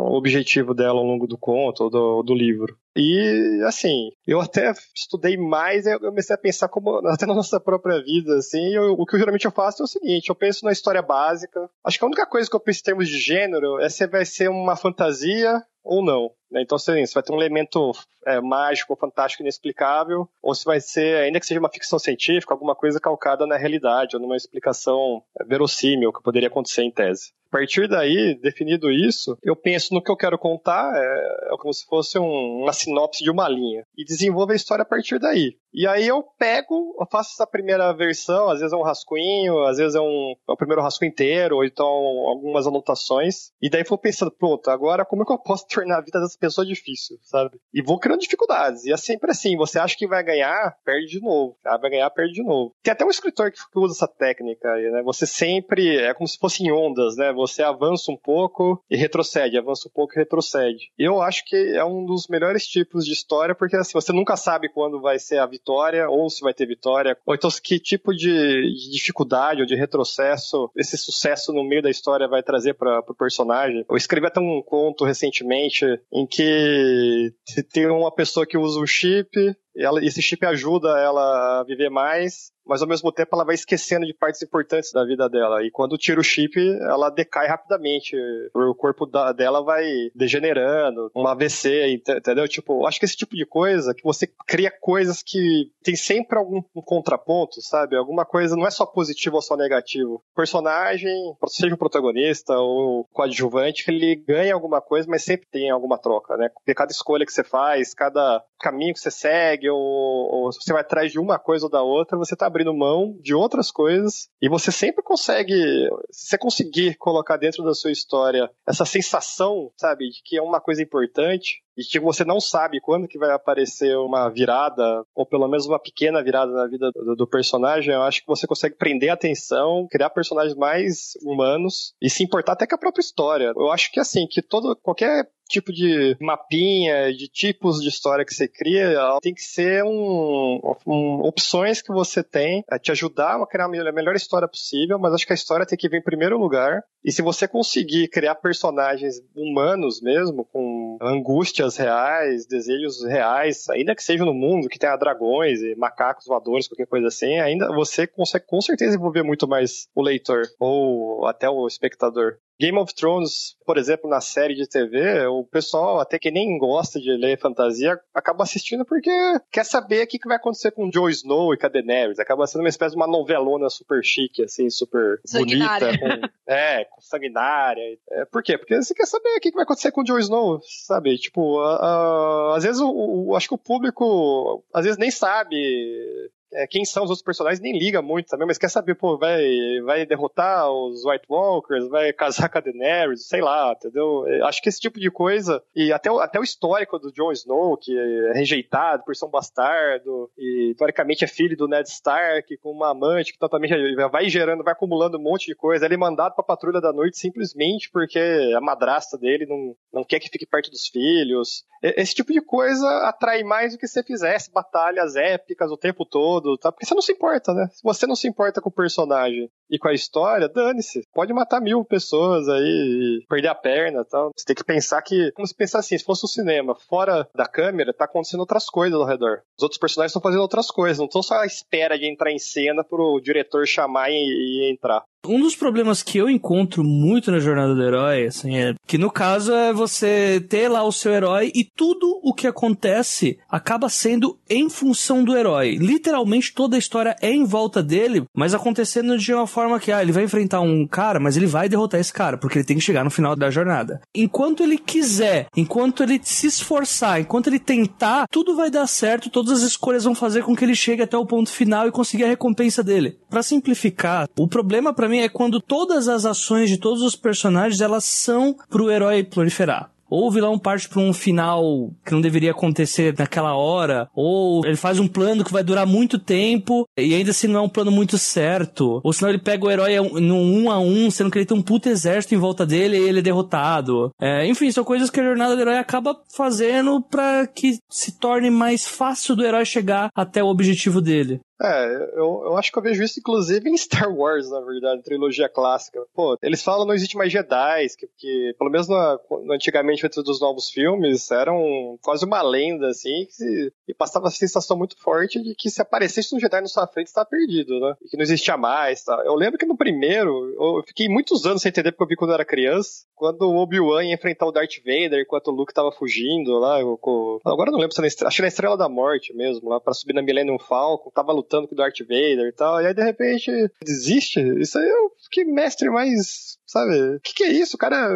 o objetivo dela ao longo do conto ou do, do livro. E, assim, eu até estudei mais e eu comecei a pensar como, até na nossa própria vida, assim, eu, o que eu, geralmente eu faço é o seguinte, eu penso na história básica. Acho que a única coisa que eu penso em termos de gênero é se vai ser uma fantasia ou não. Né? Então, assim, se vai ter um elemento é, mágico, fantástico, inexplicável, ou se vai ser, ainda que seja uma ficção científica, alguma coisa calcada na realidade, ou numa explicação é, verossímil que poderia acontecer em tese. A partir daí, definido isso, eu penso no que eu quero contar, é, é como se fosse um, uma sinopse de uma linha, e desenvolvo a história a partir daí. E aí eu pego, eu faço essa primeira versão, às vezes é um rascunho, às vezes é um é primeiro rascunho inteiro, ou então algumas anotações, e daí vou pensando, pronto, agora como é que eu posso tornar a vida dessa pessoa difícil, sabe? E vou criando dificuldades. E é sempre assim, você acha que vai ganhar, perde de novo. Ah, vai ganhar, perde de novo. Tem até um escritor que usa essa técnica né? Você sempre, é como se fossem ondas, né? Você avança um pouco e retrocede, avança um pouco e retrocede. Eu acho que é um dos melhores tipos de história, porque assim, você nunca sabe quando vai ser a vitória vitória ou se vai ter vitória, ou então que tipo de, de dificuldade ou de retrocesso esse sucesso no meio da história vai trazer para o personagem. Eu escrevi até um conto recentemente em que tem uma pessoa que usa um chip ela, esse chip ajuda ela a viver mais, mas ao mesmo tempo ela vai esquecendo de partes importantes da vida dela. E quando tira o chip, ela decai rapidamente. O corpo da, dela vai degenerando, um AVC, entendeu? Tipo, acho que esse tipo de coisa, que você cria coisas que tem sempre algum um contraponto, sabe? Alguma coisa não é só positivo ou só negativo. O personagem, seja o protagonista ou o coadjuvante, ele ganha alguma coisa, mas sempre tem alguma troca, né? Porque cada escolha que você faz, cada caminho que você segue, ou, você vai atrás de uma coisa ou da outra, você está abrindo mão de outras coisas e você sempre consegue, se você conseguir colocar dentro da sua história essa sensação, sabe, de que é uma coisa importante, e que você não sabe quando que vai aparecer uma virada, ou pelo menos uma pequena virada na vida do, do, personagem, eu acho que você consegue prender a atenção, criar personagens mais humanos e se importar até com a própria história. Eu acho que assim, que todo qualquer tipo de mapinha, de tipos de história que você cria, tem que ser um, um, opções que você tem a te ajudar a criar a melhor história possível, mas acho que a história tem que vir em primeiro lugar. E se você conseguir criar personagens humanos mesmo, com angústia reais, desejos reais, ainda que seja no mundo que tenha dragões e macacos voadores, qualquer coisa assim, ainda você consegue com certeza envolver muito mais o leitor ou até o espectador. Game of Thrones, por exemplo, na série de TV, o pessoal, até que nem gosta de ler fantasia, acaba assistindo porque quer saber o que vai acontecer com Jon Snow e com a Daenerys. Acaba sendo uma espécie de uma novelona super chique, assim, super bonita. Com, é, com sanguinária. É, por quê? Porque você quer saber o que vai acontecer com Jon Snow, sabe? Tipo, a, a, às vezes o, o, acho que o público, às vezes nem sabe é, quem são os outros personagens nem liga muito também, mas quer saber, pô, vai, vai derrotar os White Walkers, vai casar com a Daenerys, sei lá, entendeu? É, acho que esse tipo de coisa, e até, o, até o histórico do Jon Snow, que é rejeitado por ser um bastardo, e teoricamente é filho do Ned Stark, com uma amante que totalmente vai gerando, vai acumulando um monte de coisa. Ele é mandado pra patrulha da noite simplesmente porque a madrasta dele não, não quer que fique perto dos filhos. Esse tipo de coisa atrai mais do que se fizesse batalhas épicas o tempo todo, tá? Porque você não se importa, né? Se você não se importa com o personagem e com a história, dane-se. Pode matar mil pessoas aí, perder a perna e tal. Você tem que pensar que, como se pensar assim, se fosse um cinema fora da câmera, tá acontecendo outras coisas ao redor. Os outros personagens estão fazendo outras coisas, não estão só à espera de entrar em cena pro diretor chamar e, e entrar. Um dos problemas que eu encontro muito na jornada do herói, assim, é que no caso é você ter lá o seu herói e tudo o que acontece acaba sendo em função do herói. Literalmente toda a história é em volta dele, mas acontecendo de uma forma que, ah, ele vai enfrentar um cara, mas ele vai derrotar esse cara, porque ele tem que chegar no final da jornada. Enquanto ele quiser, enquanto ele se esforçar, enquanto ele tentar, tudo vai dar certo, todas as escolhas vão fazer com que ele chegue até o ponto final e consiga a recompensa dele. Para simplificar, o problema para mim é quando todas as ações de todos os personagens elas são pro herói proliferar. Ou o vilão parte para um final que não deveria acontecer naquela hora, ou ele faz um plano que vai durar muito tempo e ainda assim não é um plano muito certo, ou senão ele pega o herói num um a um, sendo que ele tem um puto exército em volta dele e ele é derrotado. É, enfim, são coisas que a jornada do herói acaba fazendo para que se torne mais fácil do herói chegar até o objetivo dele. É, eu, eu acho que eu vejo isso inclusive em Star Wars, na verdade, trilogia clássica. Pô, eles falam não existe mais Jedi, que, que pelo menos no, no, antigamente antes dos novos filmes, eram quase uma lenda, assim, que, e passava a sensação muito forte de que se aparecesse um Jedi na sua frente, tá perdido, né? E que não existia mais, tá? Eu lembro que no primeiro, eu fiquei muitos anos sem entender porque eu vi quando eu era criança, quando o Obi-Wan ia enfrentar o Darth Vader enquanto o Luke tava fugindo lá, agora eu não lembro se na, acho que na Estrela da Morte mesmo, lá, pra subir na Millennium Falcon, tava lutando lutando com o Darth Vader e tal, e aí de repente desiste. Isso aí eu fiquei mestre mais sabe? O que, que, é isso? O cara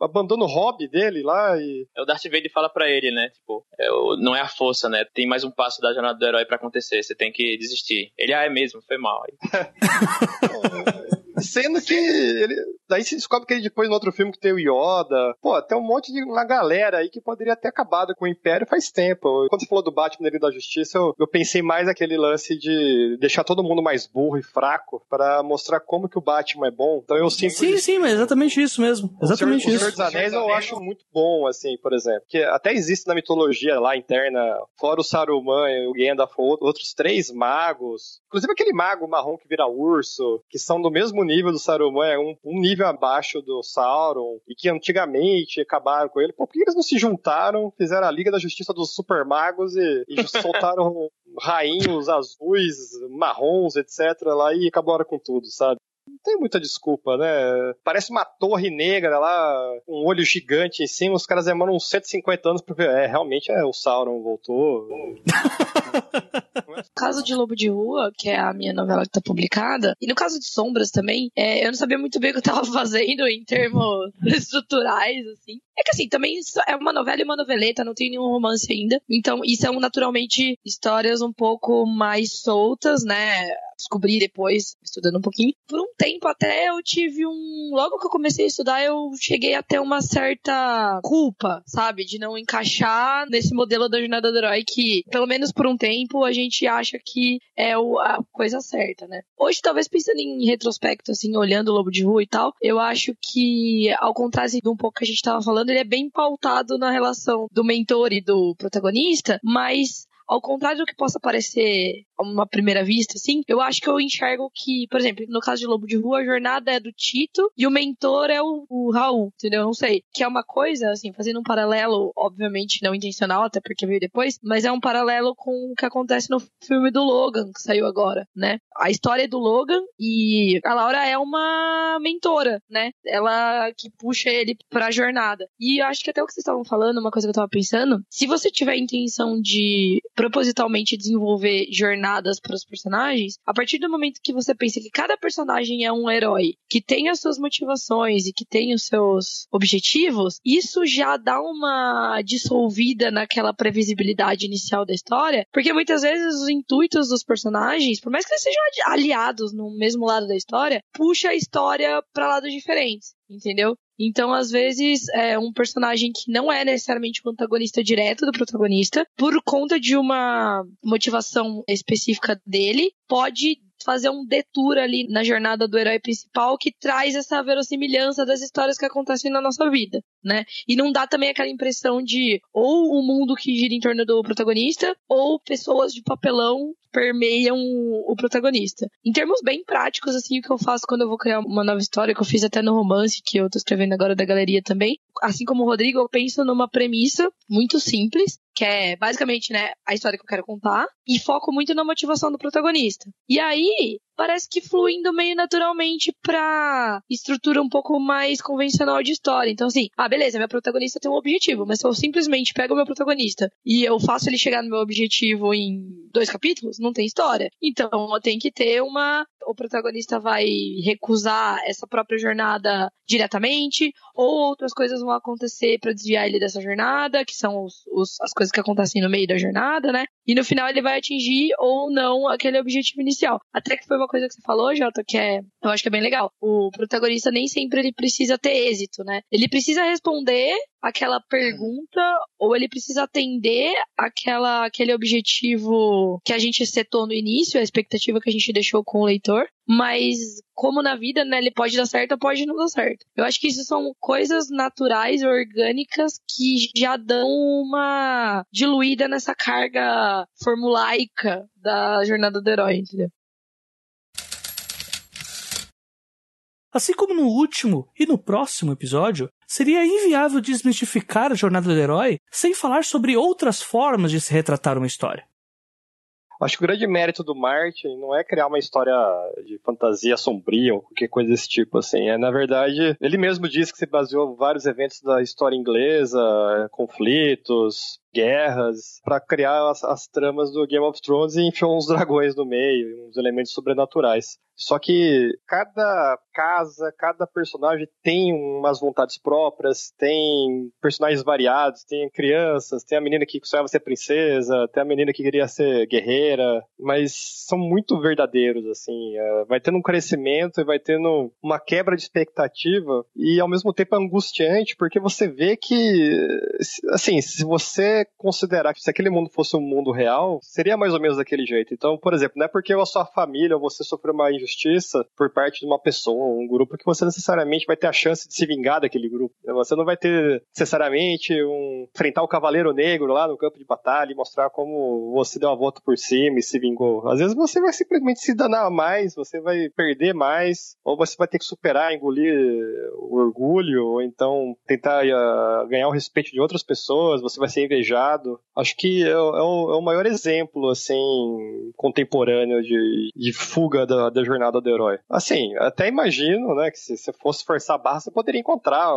abandona o hobby dele lá e. É o Darth Vader fala para ele, né? Tipo, é o, não é a força, né? Tem mais um passo da jornada do herói para acontecer. Você tem que desistir. Ele, ah, é mesmo, foi mal. Sendo que ele. Daí se descobre que ele depois no outro filme que tem o Yoda. Pô, tem um monte de uma galera aí que poderia ter acabado com o Império faz tempo. Quando você falou do Batman Liga da Justiça, eu, eu pensei mais naquele lance de deixar todo mundo mais burro e fraco para mostrar como que o Batman é bom. Então eu sinto. Sim, sim, mas é exatamente isso mesmo. Exatamente o Senhor, isso. O Senhor dos Anéis eu acho muito bom, assim, por exemplo. Que até existe na mitologia lá interna, fora o Saruman e o Gandalf, outros três magos. Inclusive aquele mago marrom que vira urso, que são do mesmo nível do Saruman, é um, um, nível abaixo do Sauron, e que antigamente acabaram com ele. Pô, por que eles não se juntaram, fizeram a Liga da Justiça dos Super Magos e, e soltaram rainhos azuis, marrons, etc. lá e acabaram com tudo, sabe? Tem muita desculpa, né? Parece uma torre negra lá, um olho gigante em cima, os caras demoram uns 150 anos pra ver. É, realmente é, o Sauron voltou. caso de Lobo de Rua, que é a minha novela que tá publicada, e no caso de Sombras também, é, eu não sabia muito bem o que eu tava fazendo em termos estruturais, assim. É que assim, também é uma novela e uma noveleta, não tem nenhum romance ainda. Então, e são naturalmente histórias um pouco mais soltas, né? Descobri depois, estudando um pouquinho. Por um tempo até eu tive um. Logo que eu comecei a estudar, eu cheguei a ter uma certa culpa, sabe? De não encaixar nesse modelo da jornada do herói que, pelo menos por um tempo, a gente acha que é a coisa certa, né? Hoje, talvez pensando em retrospecto, assim, olhando o Lobo de Rua e tal, eu acho que, ao contrário de um pouco que a gente tava falando, ele é bem pautado na relação do mentor e do protagonista, mas ao contrário do que possa parecer a uma primeira vista, assim, eu acho que eu enxergo que, por exemplo, no caso de Lobo de Rua, a jornada é do Tito e o mentor é o, o Raul, entendeu? Eu não sei. Que é uma coisa, assim, fazendo um paralelo, obviamente não intencional, até porque veio depois, mas é um paralelo com o que acontece no filme do Logan, que saiu agora, né? A história é do Logan e a Laura é uma mentora, né? Ela que puxa ele pra jornada. E acho que até o que vocês estavam falando, uma coisa que eu tava pensando, se você tiver a intenção de propositalmente desenvolver jornadas para os personagens, a partir do momento que você pensa que cada personagem é um herói, que tem as suas motivações e que tem os seus objetivos, isso já dá uma dissolvida naquela previsibilidade inicial da história, porque muitas vezes os intuitos dos personagens, por mais que eles sejam aliados no mesmo lado da história, puxa a história para lados diferentes, entendeu? Então, às vezes, é um personagem que não é necessariamente o antagonista direto do protagonista, por conta de uma motivação específica dele, pode fazer um detour ali na jornada do herói principal que traz essa verossimilhança das histórias que acontecem na nossa vida, né? E não dá também aquela impressão de ou o mundo que gira em torno do protagonista ou pessoas de papelão permeiam o protagonista. Em termos bem práticos, assim, o que eu faço quando eu vou criar uma nova história, que eu fiz até no romance, que eu tô escrevendo agora da galeria também, assim como o Rodrigo, eu penso numa premissa muito simples, que é basicamente, né, a história que eu quero contar, e foco muito na motivação do protagonista. E aí, parece que fluindo meio naturalmente pra estrutura um pouco mais convencional de história. Então, assim, ah, beleza, minha protagonista tem um objetivo, mas se eu simplesmente pego o meu protagonista e eu faço ele chegar no meu objetivo em dois capítulos, não tem história. Então, eu tenho que ter uma. O protagonista vai recusar essa própria jornada diretamente, ou outras coisas vão acontecer para desviar ele dessa jornada, que são os, os, as coisas que acontecem no meio da jornada, né? E no final ele vai atingir ou não aquele objetivo inicial. Até que foi uma coisa que você falou, Jota, que é, eu acho que é bem legal. O protagonista nem sempre ele precisa ter êxito, né? Ele precisa responder aquela pergunta ou ele precisa atender aquela, aquele objetivo que a gente setou no início, a expectativa que a gente deixou com o leitor, mas como na vida, né, ele pode dar certo ou pode não dar certo. Eu acho que isso são coisas naturais, orgânicas, que já dão uma diluída nessa carga formulaica da jornada do herói, entendeu? Assim como no último e no próximo episódio, seria inviável desmistificar a jornada do herói sem falar sobre outras formas de se retratar uma história. Acho que o grande mérito do Martin não é criar uma história de fantasia sombria ou qualquer coisa desse tipo, assim. É, na verdade, ele mesmo disse que se baseou vários eventos da história inglesa, conflitos, guerras, para criar as, as, tramas do Game of Thrones e enfiou uns dragões no meio, uns elementos sobrenaturais. Só que cada casa, cada personagem tem umas vontades próprias, tem personagens variados, tem crianças, tem a menina que sonhava ser princesa, tem a menina que queria ser guerreira, mas são muito verdadeiros, assim. É, vai tendo um crescimento e vai tendo uma quebra de expectativa e ao mesmo tempo é angustiante porque você vê que, assim, se você considerar que se aquele mundo fosse um mundo real, seria mais ou menos daquele jeito. Então, por exemplo, não é porque a sua família ou você sofreu uma injustiça por parte de uma pessoa, um grupo, que você necessariamente vai ter a chance de se vingar daquele grupo. Você não vai ter necessariamente um enfrentar o Cavaleiro Negro lá no campo de batalha e mostrar como você deu a volta por cima e se vingou. Às vezes você vai simplesmente se danar mais, você vai perder mais, ou você vai ter que superar, engolir o orgulho, ou então tentar uh, ganhar o respeito de outras pessoas, você vai ser invejado Acho que é, é, o, é o maior exemplo, assim, contemporâneo de, de fuga da, da, jornada do herói. Assim, até imagino, né, que se você fosse forçar a barra, você poderia encontrar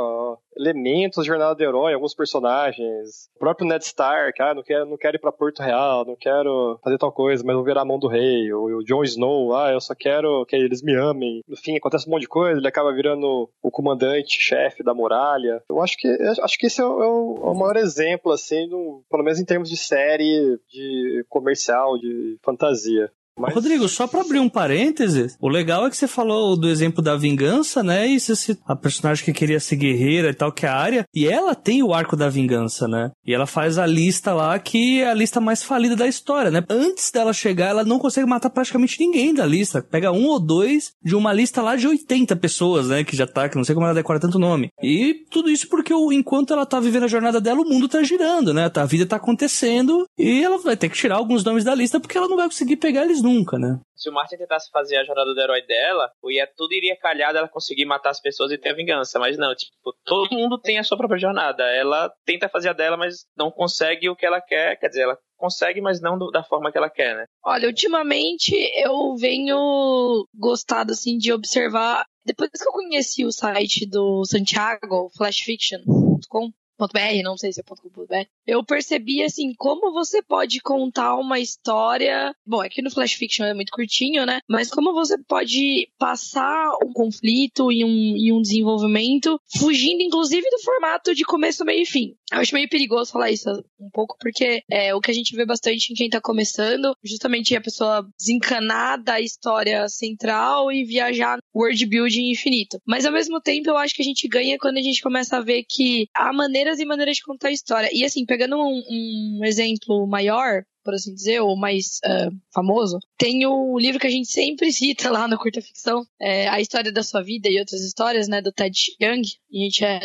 elementos da jornada do herói, alguns personagens. O próprio Ned Stark, ah, não quero, não quero ir pra Porto Real, não quero fazer tal coisa, mas vou virar a mão do rei. O, o Jon Snow, ah, eu só quero que eles me amem. No fim, acontece um monte de coisa, ele acaba virando o comandante, chefe da muralha. Eu acho que, acho que esse é o, é o maior exemplo, assim, do, pelo menos em termos de série, de comercial, de fantasia. Mas... Rodrigo, só para abrir um parêntese, o legal é que você falou do exemplo da vingança, né? E você, a personagem que queria ser guerreira e tal, que é a área, e ela tem o arco da vingança, né? E ela faz a lista lá que é a lista mais falida da história, né? Antes dela chegar, ela não consegue matar praticamente ninguém da lista. Pega um ou dois de uma lista lá de 80 pessoas, né? Que já tá, que não sei como ela decora tanto nome. E tudo isso porque enquanto ela tá vivendo a jornada dela, o mundo tá girando, né? A vida tá acontecendo e ela vai ter que tirar alguns nomes da lista porque ela não vai conseguir pegar eles nunca, né? Se o Martin tentasse fazer a jornada do herói dela, ia, tudo iria calhar dela conseguir matar as pessoas e ter a vingança. Mas não, tipo, todo mundo tem a sua própria jornada. Ela tenta fazer a dela, mas não consegue o que ela quer. Quer dizer, ela consegue, mas não do, da forma que ela quer, né? Olha, ultimamente eu venho gostado assim de observar. Depois que eu conheci o site do Santiago, flashfiction.com, .br, não sei se é .com.br, eu percebi, assim, como você pode contar uma história... Bom, aqui no Flash Fiction é muito curtinho, né? Mas como você pode passar um conflito e um, e um desenvolvimento fugindo, inclusive, do formato de começo, meio e fim. Eu acho meio perigoso falar isso um pouco, porque é o que a gente vê bastante em quem tá começando, justamente a pessoa desencanar da história central e viajar world building infinito. Mas ao mesmo tempo, eu acho que a gente ganha quando a gente começa a ver que há maneiras e maneiras de contar a história. E assim, pegando um, um exemplo maior, por assim dizer, ou mais uh, famoso, tem o livro que a gente sempre cita lá no Curta Ficção, é A História da Sua Vida e Outras Histórias, né, do Ted Young. A gente é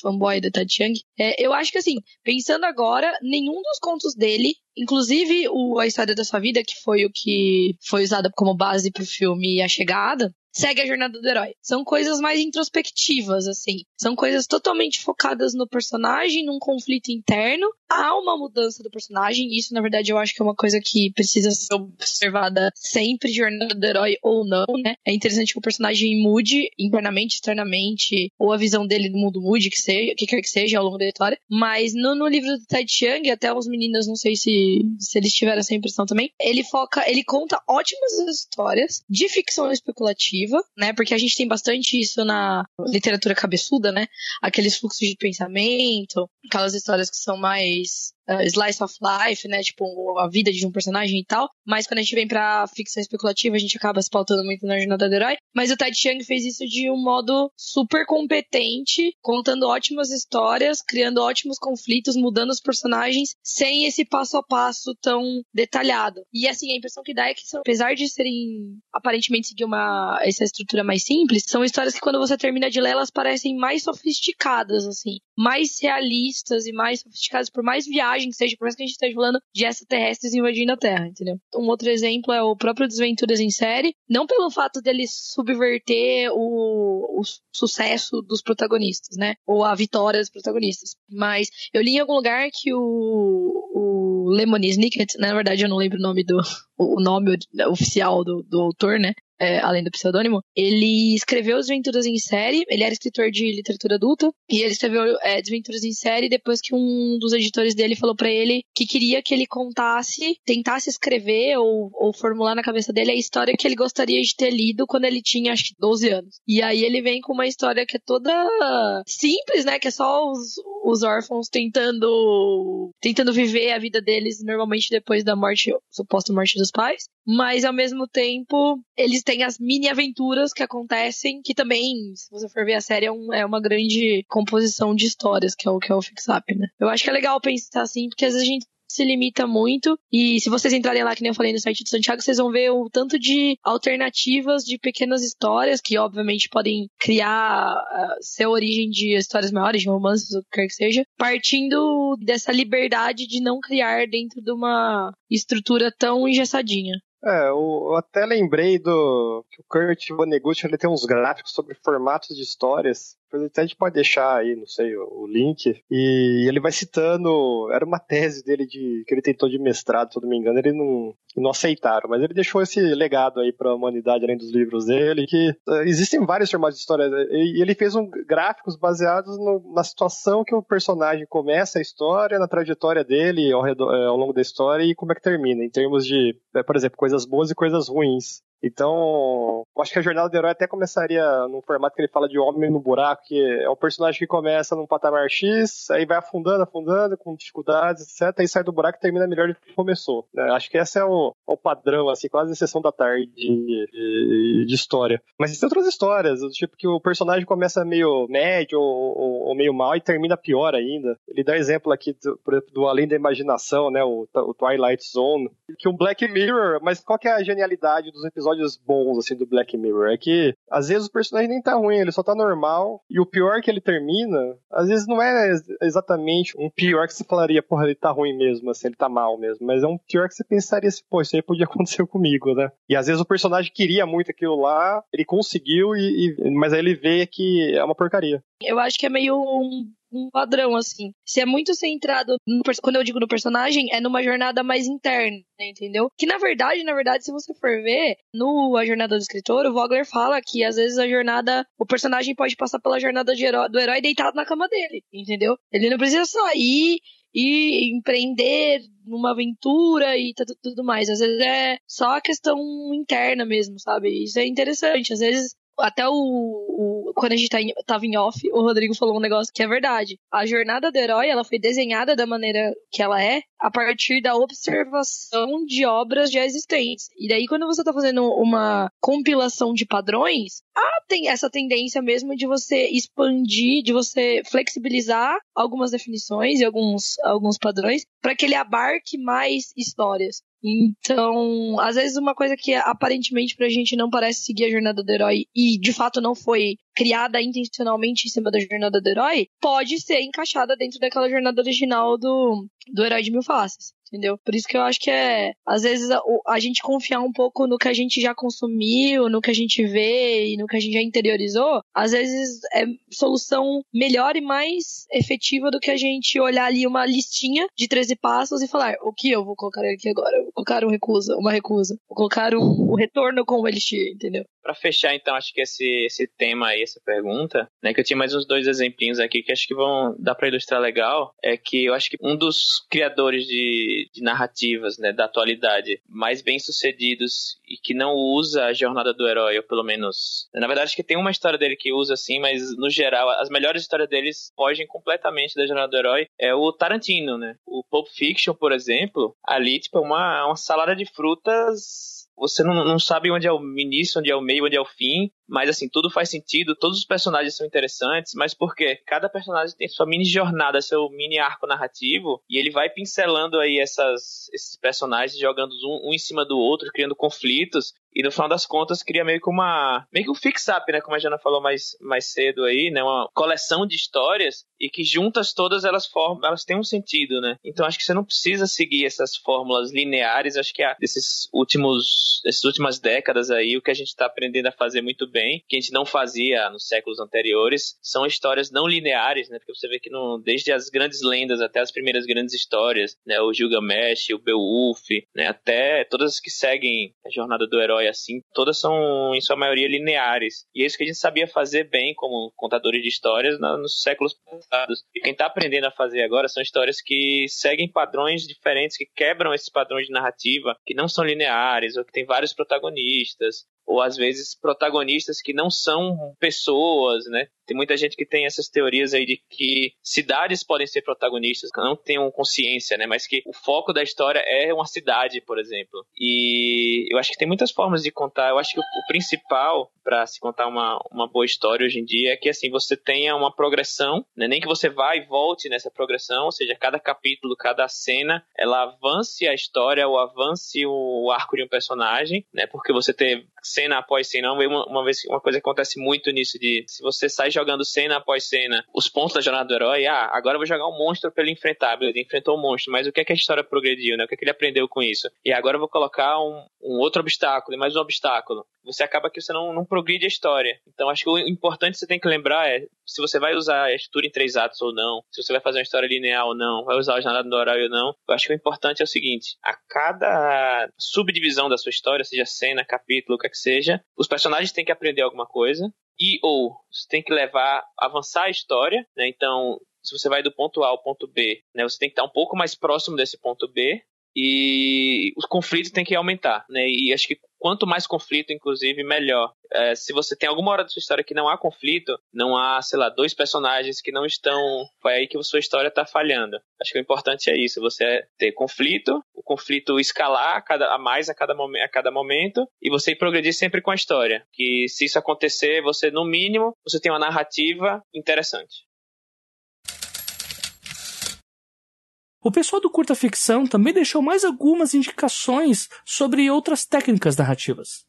fanboy do Ted Chiang. É, eu acho que assim, pensando agora, nenhum dos contos dele, inclusive o A História da Sua Vida, que foi o que foi usado como base pro filme A Chegada, segue a jornada do herói. São coisas mais introspectivas, assim. São coisas totalmente focadas no personagem, num conflito interno. Há uma mudança do personagem. Isso, na verdade, eu acho que é uma coisa que precisa ser observada sempre, jornada do herói ou não, né? É interessante que o personagem mude internamente, externamente, ou a visão dele do mundo mude, que seja, que quer que seja, ao longo da história. Mas no, no livro do Ted Chiang, até os meninos, não sei se, se eles tiveram essa impressão também, ele foca, ele conta ótimas histórias de ficção especulativa narrativa, né? Porque a gente tem bastante isso na literatura cabeçuda, né? Aqueles fluxos de pensamento, aquelas histórias que são mais uh, slice of life, né? Tipo, a vida de um personagem e tal. Mas quando a gente vem pra ficção especulativa, a gente acaba se pautando muito na jornada do herói. Mas o Ted Chiang fez isso de um modo super competente, contando ótimas histórias, criando ótimos conflitos, mudando os personagens, sem esse passo a passo tão detalhado. E assim, a impressão que dá é que, apesar de serem aparentemente seguir uma essa estrutura mais simples, são histórias que quando você termina de ler, elas parecem mais sofisticadas, assim, mais realistas e mais sofisticadas, por mais viagens que seja, por mais que a gente esteja falando de extraterrestres invadindo a Terra, entendeu? Um outro exemplo é o próprio Desventuras em Série, não pelo fato dele subverter o, o sucesso dos protagonistas, né? Ou a vitória dos protagonistas. Mas eu li em algum lugar que o, o Lemony Snicket, né? na verdade eu não lembro o nome do o nome oficial do, do autor, né? É, além do pseudônimo, ele escreveu Desventuras em Série, ele era escritor de literatura adulta, e ele escreveu é, Desventuras em Série depois que um dos editores dele falou para ele que queria que ele contasse, tentasse escrever ou, ou formular na cabeça dele a história que ele gostaria de ter lido quando ele tinha, acho que, 12 anos. E aí ele vem com uma história que é toda simples, né? Que é só os, os órfãos tentando tentando viver a vida deles normalmente depois da morte, suposta morte dos pais, mas ao mesmo tempo eles têm as mini aventuras que acontecem, que também, se você for ver a série, é, um, é uma grande composição de histórias, que é o que é o Fix Up, né? Eu acho que é legal pensar assim, porque às vezes a gente se limita muito. E se vocês entrarem lá, que nem eu falei no site do Santiago, vocês vão ver o tanto de alternativas de pequenas histórias que, obviamente, podem criar uh, ser origem de histórias maiores, de romances, o que quer que seja, partindo dessa liberdade de não criar dentro de uma estrutura tão engessadinha. É, eu até lembrei do que o Kurt Vonnegut ele tem uns gráficos sobre formatos de histórias depois até a gente pode deixar aí, não sei, o link. E ele vai citando. Era uma tese dele de que ele tentou de mestrado, se não me engano, ele não, não aceitaram. Mas ele deixou esse legado aí para a humanidade, além dos livros dele, que uh, existem vários formatos de história. E ele fez um, gráficos baseados no, na situação que o personagem começa a história, na trajetória dele ao, redor, eh, ao longo da história e como é que termina, em termos de, eh, por exemplo, coisas boas e coisas ruins. Então, acho que a jornada do herói até começaria num formato que ele fala de homem no buraco, que é um personagem que começa num patamar X, aí vai afundando, afundando, com dificuldades, etc, aí sai do buraco e termina melhor do que começou. Né? Acho que esse é o, o padrão, assim, quase sessão da tarde de, de, história. Mas existem outras histórias, do tipo que o personagem começa meio médio ou, ou, ou, meio mal e termina pior ainda. Ele dá exemplo aqui, do, do Além da Imaginação, né, o, o Twilight Zone, que um Black Mirror, mas qual que é a genialidade dos episódios episódios bons, assim, do Black Mirror. É que, às vezes, o personagem nem tá ruim, ele só tá normal. E o pior que ele termina, às vezes não é exatamente um pior que você falaria, porra, ele tá ruim mesmo, assim, ele tá mal mesmo. Mas é um pior que você pensaria assim, pô, isso aí podia acontecer comigo, né? E às vezes o personagem queria muito aquilo lá, ele conseguiu, e, e mas aí ele vê que é uma porcaria. Eu acho que é meio um um padrão, assim. Se é muito centrado, no, quando eu digo no personagem, é numa jornada mais interna, entendeu? Que na verdade, na verdade, se você for ver, no A Jornada do Escritor, o Vogler fala que às vezes a jornada, o personagem pode passar pela jornada do herói deitado na cama dele, entendeu? Ele não precisa sair e empreender numa aventura e tudo mais. Às vezes é só a questão interna mesmo, sabe? Isso é interessante. Às vezes até o, o, quando a gente tá em, tava em off, o Rodrigo falou um negócio que é verdade. A jornada do herói, ela foi desenhada da maneira que ela é a partir da observação de obras já existentes. E daí quando você tá fazendo uma compilação de padrões, ah, tem essa tendência mesmo de você expandir, de você flexibilizar algumas definições e alguns, alguns padrões para que ele abarque mais histórias. Então, às vezes uma coisa que aparentemente pra gente não parece seguir a jornada do herói e de fato não foi criada intencionalmente em cima da jornada do herói, pode ser encaixada dentro daquela jornada original do, do herói de mil faces entendeu? Por isso que eu acho que é, às vezes, a, a, gente confiar um pouco no que a gente já consumiu, no que a gente vê e no que a gente já interiorizou, às vezes é solução melhor e mais efetiva do que a gente olhar ali uma listinha de 13 passos e falar, o que eu vou colocar aqui agora? vou colocar um recusa, uma recusa, vou colocar um, um retorno com o Elixir, entendeu? Para fechar, então, acho que esse, esse tema aí, essa pergunta, né, que eu tinha mais uns dois exemplinhos aqui que acho que vão dar para ilustrar legal, é que eu acho que um dos criadores de de, narrativas né, da atualidade mais bem sucedidos e que não usa a jornada do herói, ou pelo menos. Na verdade, acho que tem uma história dele que usa assim, mas no geral, as melhores histórias deles fogem completamente da jornada do herói. É o Tarantino, né? O Pulp Fiction, por exemplo, ali, tipo, é uma, uma salada de frutas você não, não sabe onde é o início, onde é o meio, onde é o fim, mas assim, tudo faz sentido, todos os personagens são interessantes, mas porque cada personagem tem sua mini jornada, seu mini arco narrativo, e ele vai pincelando aí essas, esses personagens, jogando um, um em cima do outro, criando conflitos, e no final das contas cria meio que uma. meio que um fix-up, né? Como a Jana falou mais, mais cedo aí, né? Uma coleção de histórias e que juntas todas elas formam, elas têm um sentido, né? Então acho que você não precisa seguir essas fórmulas lineares. Acho que há desses últimos, essas últimas décadas aí, o que a gente está aprendendo a fazer muito bem, que a gente não fazia nos séculos anteriores, são histórias não lineares, né? Porque você vê que no, desde as grandes lendas até as primeiras grandes histórias, né? O Gilgamesh, o Beowulf, né? Até todas as que seguem a jornada do herói assim, todas são, em sua maioria, lineares. E é isso que a gente sabia fazer bem como contadores de histórias nos séculos passados. E quem está aprendendo a fazer agora são histórias que seguem padrões diferentes, que quebram esses padrões de narrativa, que não são lineares, ou que tem vários protagonistas, ou às vezes protagonistas que não são pessoas, né? Tem muita gente que tem essas teorias aí de que cidades podem ser protagonistas, que não tenham consciência, né? Mas que o foco da história é uma cidade, por exemplo. E eu acho que tem muitas formas de contar. Eu acho que o, principal para se contar uma, uma boa história hoje em dia é que assim você tenha uma progressão, né? nem que você vá e volte nessa progressão, ou seja, cada capítulo, cada cena, ela avance a história ou avance o arco de um personagem, né? Porque você ter cena após cena, uma, uma vez uma coisa que acontece muito nisso de se você sai jogando cena após cena, os pontos da jornada do herói, ah, agora eu vou jogar um monstro para ele enfrentar, ele enfrentou um monstro, mas o que é que a história progrediu, né? O que é que ele aprendeu com isso? E agora eu vou colocar um, um outro obstáculo e mais um obstáculo. Você acaba que você não, não progride a história. Então acho que o importante que você tem que lembrar é se você vai usar a estrutura em três atos ou não, se você vai fazer uma história linear ou não, vai usar a jornada do herói ou não. Eu acho que o importante é o seguinte: a cada subdivisão da sua história, seja cena, capítulo, o que é que seja, os personagens têm que aprender alguma coisa e ou você tem que levar, avançar a história, né? Então, se você vai do ponto A ao ponto B, né, você tem que estar um pouco mais próximo desse ponto B e os conflitos têm que aumentar, né? E acho que quanto mais conflito, inclusive, melhor. É, se você tem alguma hora da sua história que não há conflito, não há, sei lá, dois personagens que não estão. Foi aí que a sua história está falhando. Acho que o importante é isso: você ter conflito, o conflito escalar a, cada, a mais a cada, momen a cada momento e você ir progredir sempre com a história. Que se isso acontecer, você, no mínimo, você tem uma narrativa interessante. O pessoal do Curta Ficção também deixou mais algumas indicações sobre outras técnicas narrativas.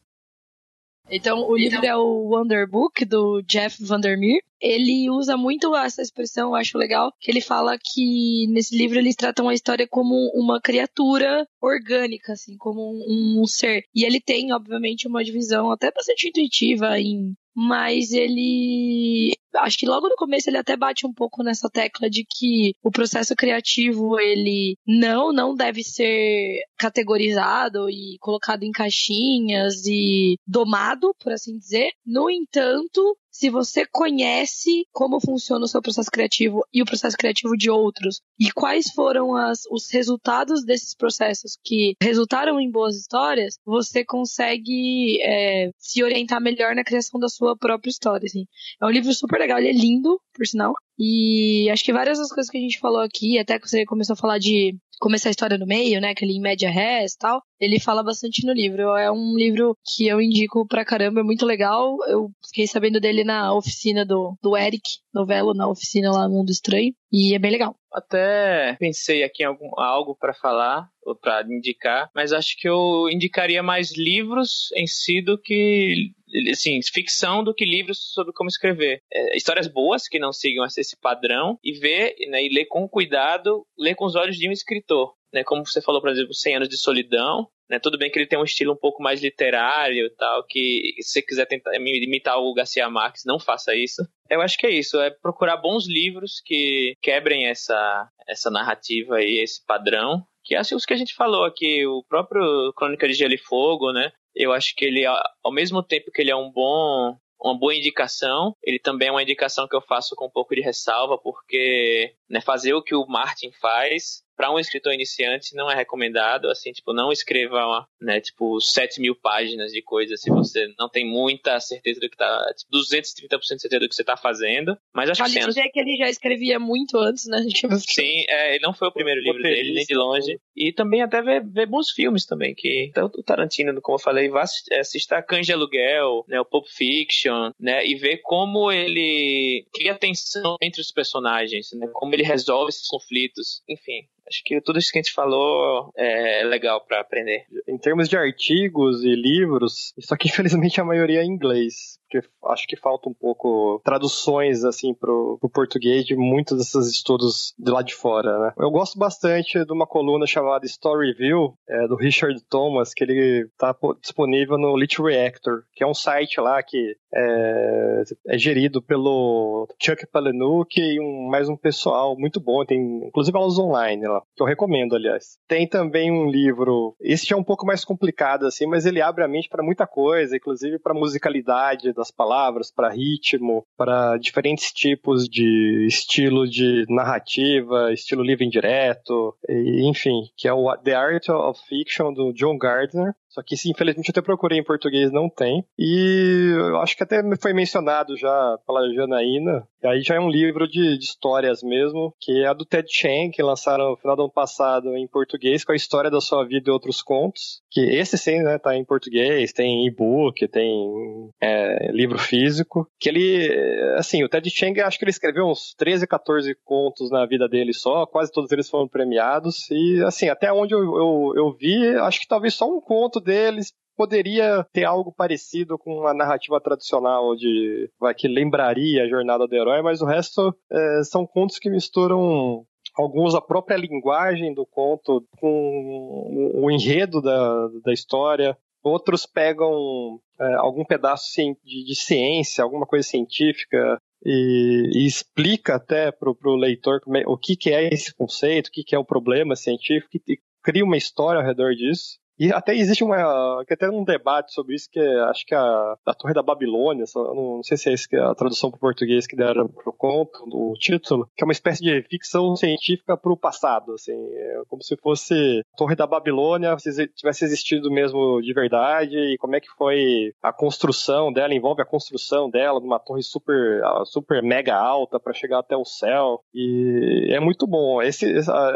Então, o livro é o Wonder Book, do Jeff Vandermeer. Ele usa muito essa expressão, eu acho legal, que ele fala que nesse livro eles tratam a história como uma criatura orgânica, assim, como um, um ser. E ele tem, obviamente, uma divisão até bastante intuitiva em mas ele acho que logo no começo ele até bate um pouco nessa tecla de que o processo criativo ele não não deve ser categorizado e colocado em caixinhas e domado, por assim dizer. No entanto, se você conhece como funciona o seu processo criativo e o processo criativo de outros e quais foram as, os resultados desses processos que resultaram em boas histórias, você consegue é, se orientar melhor na criação da sua própria história. Assim. É um livro super legal, ele é lindo, por sinal. E acho que várias das coisas que a gente falou aqui, até que você começou a falar de começar a história no meio, né? Aquele em média res e tal. Ele fala bastante no livro. É um livro que eu indico pra caramba, é muito legal. Eu fiquei sabendo dele na oficina do, do Eric Novello, na oficina lá no Mundo Estranho. E é bem legal. Até pensei aqui em algum, algo para falar ou para indicar, mas acho que eu indicaria mais livros em si do que assim, ficção do que livros sobre como escrever. É, histórias boas que não sigam esse padrão e ver né, e ler com cuidado, ler com os olhos de um escritor. Né, como você falou, por exemplo, 100 anos de solidão, né, tudo bem que ele tem um estilo um pouco mais literário e tal, que se você quiser tentar imitar o Garcia Marques, não faça isso. Eu acho que é isso, é procurar bons livros que quebrem essa, essa narrativa e esse padrão, que é os que a gente falou aqui, o próprio Crônica de Gelo e Fogo, né? Eu acho que ele, ao mesmo tempo que ele é um bom uma boa indicação. Ele também é uma indicação que eu faço com um pouco de ressalva, porque né, fazer o que o Martin faz para um escritor iniciante não é recomendado, assim, tipo, não escreva, né, tipo, 7 mil páginas de coisa se você não tem muita certeza do que tá, tipo, 230% de certeza do que você tá fazendo, mas acho vale que... Vale dizer que ele já escrevia muito antes, né? Sim, é, ele não foi o primeiro livro dele, nem de longe, e também até ver, ver bons filmes também, que então, o Tarantino, como eu falei, vá assistir Cães de Aluguel, né, o Pulp Fiction, né, e ver como ele cria tensão entre os personagens, né, como ele resolve esses conflitos, enfim, Acho que tudo isso que a gente falou é legal para aprender. Em termos de artigos e livros, só que infelizmente a maioria é em inglês porque acho que falta um pouco traduções assim pro, pro português de muitos desses estudos de lá de fora, né? Eu gosto bastante de uma coluna chamada Story Review, é, do Richard Thomas, que ele tá disponível no Lit Reactor, que é um site lá que é, é gerido pelo Chuck Palahniuk e um, mais um pessoal muito bom, tem inclusive aulas online lá, que eu recomendo, aliás. Tem também um livro, esse é um pouco mais complicado assim, mas ele abre a mente para muita coisa, inclusive para musicalidade das palavras, para ritmo, para diferentes tipos de estilo de narrativa, estilo livre indireto, enfim, que é o The Art of Fiction do John Gardner. Só que, sim, infelizmente, eu até procurei em português, não tem. E eu acho que até foi mencionado já pela Janaína. Aí já é um livro de, de, histórias mesmo, que é a do Ted Chiang, que lançaram no final do ano passado em português, com a história da sua vida e outros contos. Que esse sim, né, tá em português, tem e-book, tem é, livro físico. Que ele, assim, o Ted Chiang, acho que ele escreveu uns 13, 14 contos na vida dele só, quase todos eles foram premiados. E, assim, até onde eu, eu, eu vi, acho que talvez só um conto deles poderia ter algo parecido com a narrativa tradicional de vai, que lembraria a jornada do herói, mas o resto é, são contos que misturam alguns a própria linguagem do conto com o enredo da, da história. Outros pegam é, algum pedaço de, de, ciência, alguma coisa científica, e, e explica até para o leitor é, o que, que é esse conceito, o que, que é o problema científico, e cria uma história ao redor disso. E até existe uma, até um debate sobre isso, que é, acho que a, a Torre da Babilônia, não, não sei se é essa é a tradução para o português que deram pro conto, do título, que é uma espécie de ficção científica para o passado, assim, é como se fosse a Torre da Babilônia se tivesse existido mesmo de verdade e como é que foi a construção dela, envolve a construção dela numa torre super, super mega alta para chegar até o céu e é muito bom. Esse,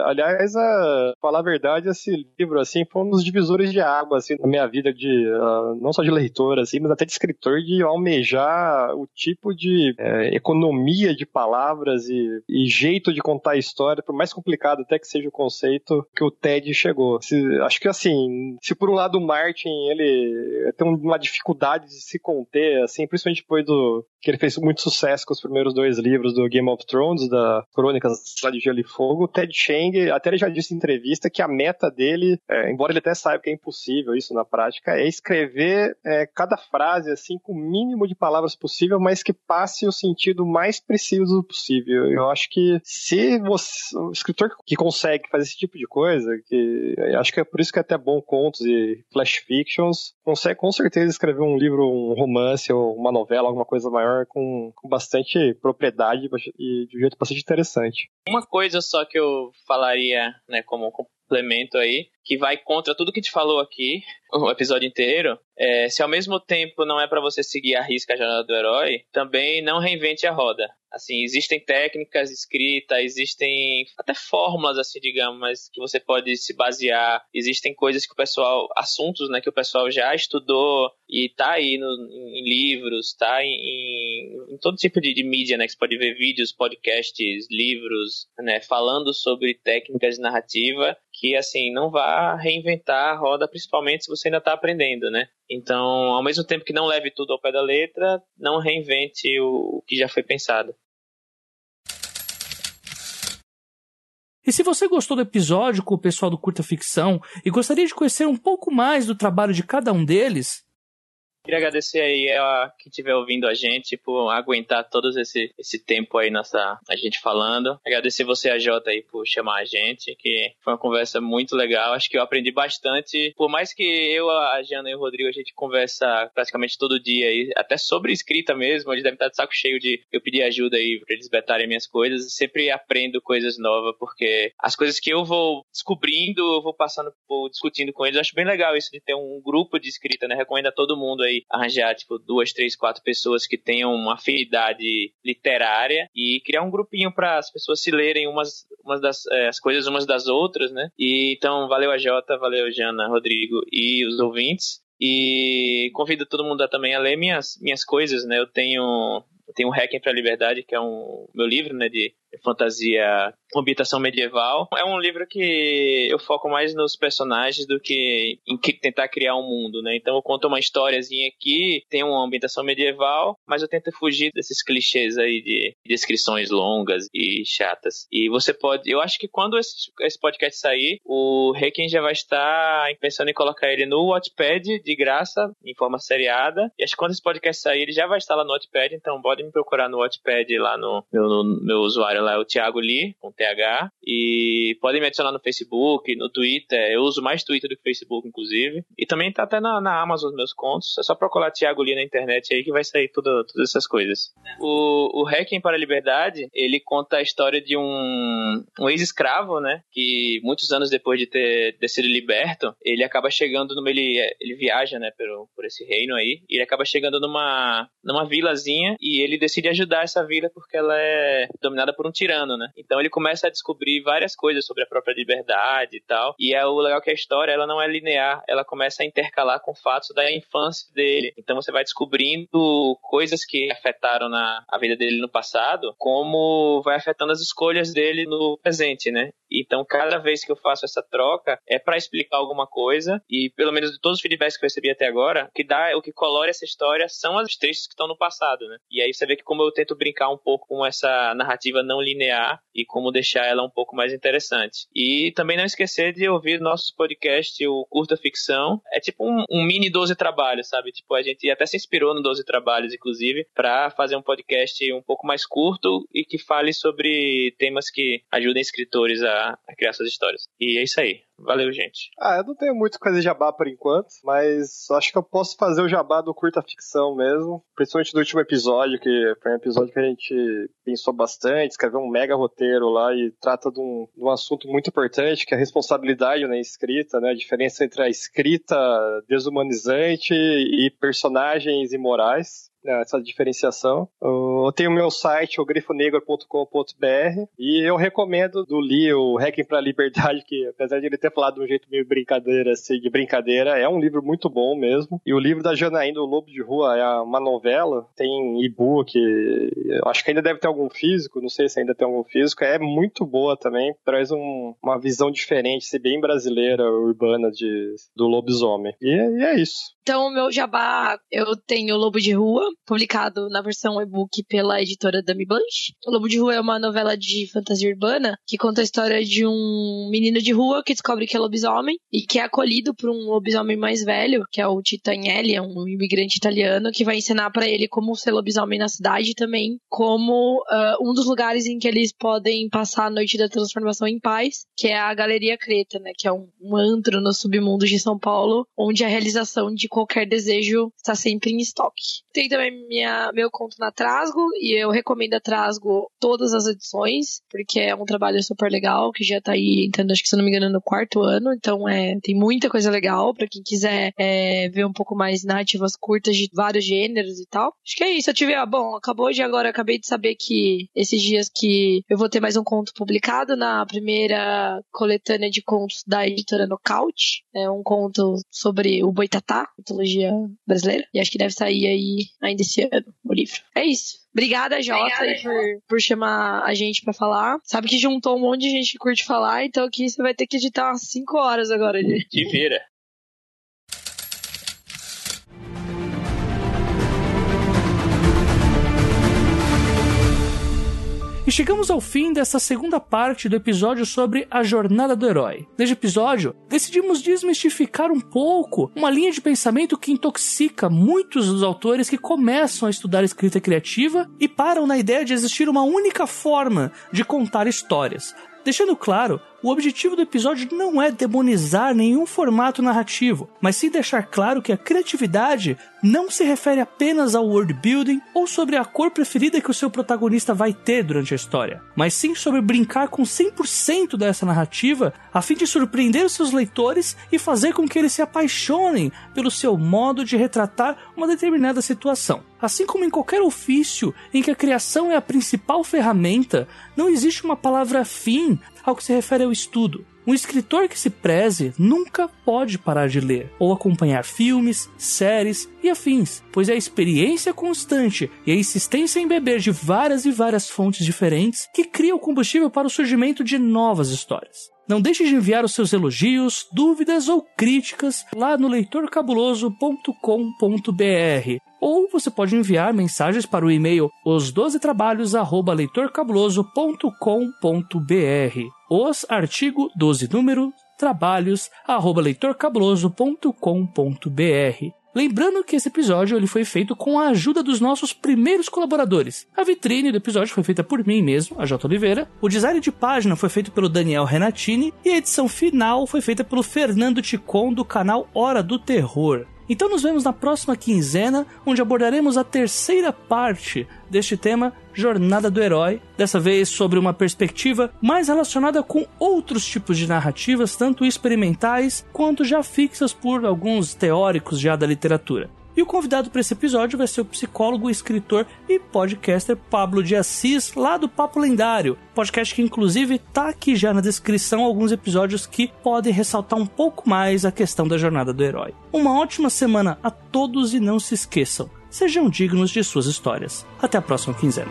aliás, a, falar a verdade, esse livro assim foi um dos divisores divisores de água, assim, na minha vida de, uh, não só de leitor, assim, mas até de escritor, de almejar o tipo de é, economia de palavras e, e, jeito de contar a história, por mais complicado até que seja o conceito, que o Ted chegou. Se, acho que, assim, se por um lado o Martin, ele tem uma dificuldade de se conter, assim, principalmente depois do, que ele fez muito sucesso com os primeiros dois livros do Game of Thrones, da Crônicas de Gelo e Fogo, o Ted Chiang, até ele já disse em entrevista que a meta dele, é, embora ele até saiba que é impossível isso na prática, é escrever é, cada frase assim com o mínimo de palavras possível, mas que passe o sentido mais preciso possível. Eu acho que se você, o escritor que consegue fazer esse tipo de coisa, que acho que é por isso que é até bom contos e flash fictions, consegue com certeza escrever um livro, um romance ou uma novela, alguma coisa maior com, com bastante propriedade e de um jeito bastante interessante. Uma coisa só que eu falaria, né, como complemento aí, que vai contra tudo que te falou aqui, o episódio inteiro, é, se ao mesmo tempo não é para você seguir a risca a jornada do herói, também não reinvente a roda. Assim, existem técnicas escritas, existem até fórmulas, assim, digamos, mas que você pode se basear. Existem coisas que o pessoal, assuntos, né, que o pessoal já estudou e tá aí no, em livros, tá em, em, todo tipo de, de, mídia, né, que você pode ver vídeos, podcasts, livros, né, falando sobre técnicas de narrativa que, assim, não reinventar a roda, principalmente se você ainda está aprendendo, né? Então, ao mesmo tempo que não leve tudo ao pé da letra, não reinvente o que já foi pensado. E se você gostou do episódio com o pessoal do Curta Ficção e gostaria de conhecer um pouco mais do trabalho de cada um deles, Queria agradecer aí a quem estiver ouvindo a gente por aguentar todo esse, esse tempo aí nossa, a gente falando. Agradecer você, a Jota, aí, por chamar a gente, que foi uma conversa muito legal. Acho que eu aprendi bastante. Por mais que eu, a Jana e o Rodrigo, a gente conversa praticamente todo dia aí, até sobre escrita mesmo. Eles devem estar de saco cheio de eu pedir ajuda aí pra eles betarem minhas coisas. Sempre aprendo coisas novas, porque as coisas que eu vou descobrindo, eu vou passando, vou discutindo com eles. acho bem legal isso de ter um grupo de escrita, né? Recomendo a todo mundo aí arranjar, tipo, duas, três, quatro pessoas que tenham uma afinidade literária e criar um grupinho para as pessoas se lerem umas, umas das é, as coisas umas das outras, né? E então, valeu a Jota, valeu Jana, Rodrigo e os ouvintes. E convido todo mundo a, também a ler minhas, minhas coisas, né? Eu tenho eu tenho um Hacking para a Liberdade, que é um meu livro, né, de fantasia ambientação medieval. É um livro que eu foco mais nos personagens do que em tentar criar um mundo, né? Então eu conto uma historiazinha aqui, tem uma ambientação medieval, mas eu tento fugir desses clichês aí de descrições longas e chatas. E você pode, eu acho que quando esse, esse podcast sair, o Requiem já vai estar pensando em colocar ele no Wattpad de graça, em forma seriada. E acho que quando esse podcast sair, ele já vai estar lá no Wattpad, então pode me procurar no Wattpad lá no meu, no meu usuário é o Thiago Lee, com TH. E podem me adicionar no Facebook, no Twitter. Eu uso mais Twitter do que Facebook, inclusive. E também tá até na, na Amazon meus contos. É só procurar Thiago Lee na internet aí que vai sair tudo, todas essas coisas. O, o Hacking para a Liberdade, ele conta a história de um, um ex-escravo, né? Que muitos anos depois de ter, ter sido liberto, ele acaba chegando numa. Ele, ele viaja, né, por, por esse reino aí. E ele acaba chegando numa, numa vilazinha e ele decide ajudar essa vila porque ela é dominada por um tirano, né? Então ele começa a descobrir várias coisas sobre a própria liberdade e tal. E é o legal que a história ela não é linear, ela começa a intercalar com fatos da infância dele. Então você vai descobrindo coisas que afetaram na a vida dele no passado, como vai afetando as escolhas dele no presente, né? Então cada vez que eu faço essa troca é para explicar alguma coisa e pelo menos de todos os feedbacks que eu recebi até agora, o que dá, o que colore essa história são as trechos que estão no passado, né? E aí você vê que como eu tento brincar um pouco com essa narrativa não linear e como deixar ela um pouco mais interessante. E também não esquecer de ouvir nossos podcast, o Curta Ficção. É tipo um, um mini 12 trabalhos, sabe? Tipo, a gente até se inspirou no 12 trabalhos, inclusive, para fazer um podcast um pouco mais curto e que fale sobre temas que ajudem escritores a, a criar suas histórias. E é isso aí. Valeu, gente. Ah, eu não tenho muito coisa de jabá por enquanto, mas acho que eu posso fazer o jabá do curta ficção mesmo, principalmente do último episódio, que foi um episódio que a gente pensou bastante, escreveu um mega roteiro lá e trata de um, de um assunto muito importante, que é a responsabilidade na escrita, né? A diferença entre a escrita desumanizante e personagens imorais. Né, essa diferenciação. Eu tenho meu site, o grifonegro.com.br, e eu recomendo do Lee, o Hacking para a Liberdade, que apesar de ele ter falado de um jeito meio brincadeira, assim, de brincadeira, é um livro muito bom mesmo. E o livro da Janaína, O Lobo de Rua, é uma novela, tem e-book, acho que ainda deve ter algum físico, não sei se ainda tem algum físico, é muito boa também, traz um, uma visão diferente, se bem brasileira, urbana de, do lobisomem. E, e é isso. Então, o meu jabá, eu tenho o Lobo de Rua, publicado na versão e-book pela editora Dami Blanche. O Lobo de Rua é uma novela de fantasia urbana que conta a história de um menino de rua que descobre que é lobisomem e que é acolhido por um lobisomem mais velho, que é o Titanelli, é um imigrante italiano, que vai ensinar para ele como ser lobisomem na cidade também como uh, um dos lugares em que eles podem passar a noite da transformação em paz, que é a Galeria Creta, né? Que é um, um antro no submundo de São Paulo, onde a realização de qualquer desejo está sempre em estoque. Tem também minha, meu conto na Trasgo, e eu recomendo a Trasgo todas as edições, porque é um trabalho super legal, que já tá aí entrando, acho que se não me engano, no quarto ano, então é, tem muita coisa legal para quem quiser é, ver um pouco mais narrativas curtas de vários gêneros e tal. Acho que é isso. Eu tive, ah, bom, acabou de agora, acabei de saber que esses dias que eu vou ter mais um conto publicado na primeira coletânea de contos da editora Nocaute. É um conto sobre o Boitatá, mitologia brasileira. E acho que deve sair aí ainda esse ano o livro. É isso. Obrigada, Jota, por, por chamar a gente para falar. Sabe que juntou um monte de gente que curte falar, então aqui você vai ter que editar umas 5 horas agora. De... Te vira. Chegamos ao fim dessa segunda parte do episódio sobre a jornada do herói. Neste episódio, decidimos desmistificar um pouco uma linha de pensamento que intoxica muitos dos autores que começam a estudar escrita criativa e param na ideia de existir uma única forma de contar histórias. Deixando claro o objetivo do episódio não é demonizar nenhum formato narrativo, mas sim deixar claro que a criatividade não se refere apenas ao world building ou sobre a cor preferida que o seu protagonista vai ter durante a história, mas sim sobre brincar com 100% dessa narrativa a fim de surpreender os seus leitores e fazer com que eles se apaixonem pelo seu modo de retratar uma determinada situação. Assim como em qualquer ofício em que a criação é a principal ferramenta, não existe uma palavra fim ao que se refere ao estudo. Um escritor que se preze nunca pode parar de ler ou acompanhar filmes, séries e afins, pois é a experiência constante e a insistência em beber de várias e várias fontes diferentes que cria o combustível para o surgimento de novas histórias. Não deixe de enviar os seus elogios, dúvidas ou críticas lá no leitorcabuloso.com.br ou você pode enviar mensagens para o e-mail os12trabalhos@leitorcabuloso.com.br. Os artigo 12 número trabalhos@leitorcabuloso.com.br. Lembrando que esse episódio ele foi feito com a ajuda dos nossos primeiros colaboradores. A vitrine do episódio foi feita por mim mesmo, a J. Oliveira. O design de página foi feito pelo Daniel Renatini. E a edição final foi feita pelo Fernando Ticon, do canal Hora do Terror. Então nos vemos na próxima quinzena, onde abordaremos a terceira parte deste tema Jornada do Herói, dessa vez sobre uma perspectiva mais relacionada com outros tipos de narrativas, tanto experimentais quanto já fixas por alguns teóricos já da literatura. E o convidado para esse episódio vai ser o psicólogo, escritor e podcaster Pablo de Assis, lá do Papo Lendário. Podcast que, inclusive, tá aqui já na descrição alguns episódios que podem ressaltar um pouco mais a questão da jornada do herói. Uma ótima semana a todos e não se esqueçam, sejam dignos de suas histórias. Até a próxima quinzena.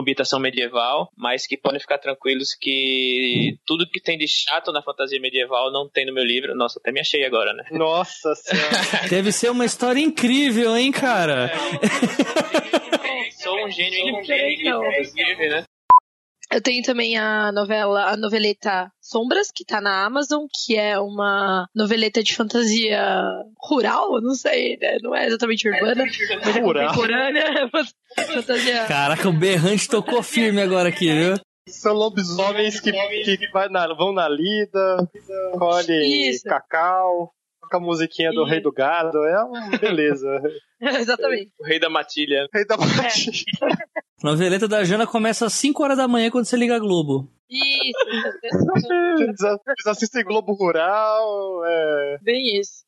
Ambientação medieval, mas que podem ficar tranquilos que tudo que tem de chato na fantasia medieval não tem no meu livro. Nossa, até me achei agora, né? Nossa senhora. Deve ser uma história incrível, hein, cara? É, sou um gênio inclusive, né? Eu tenho também a novela, a noveleta Sombras, que tá na Amazon, que é uma noveleta de fantasia rural, não sei, né? Não é exatamente urbana, mas é contemporânea. fantasia. Caraca, o Berrante tocou firme agora aqui, viu? São lobisomens que, que na, vão na lida, colhem cacau, toca a musiquinha do Rei do Gado, é uma beleza. Exatamente. O Rei da Matilha. Rei da Matilha. É. Noveleta da Jana começa às 5 horas da manhã quando você liga a Globo. Isso. Eles assistem Globo Rural. É... Bem isso.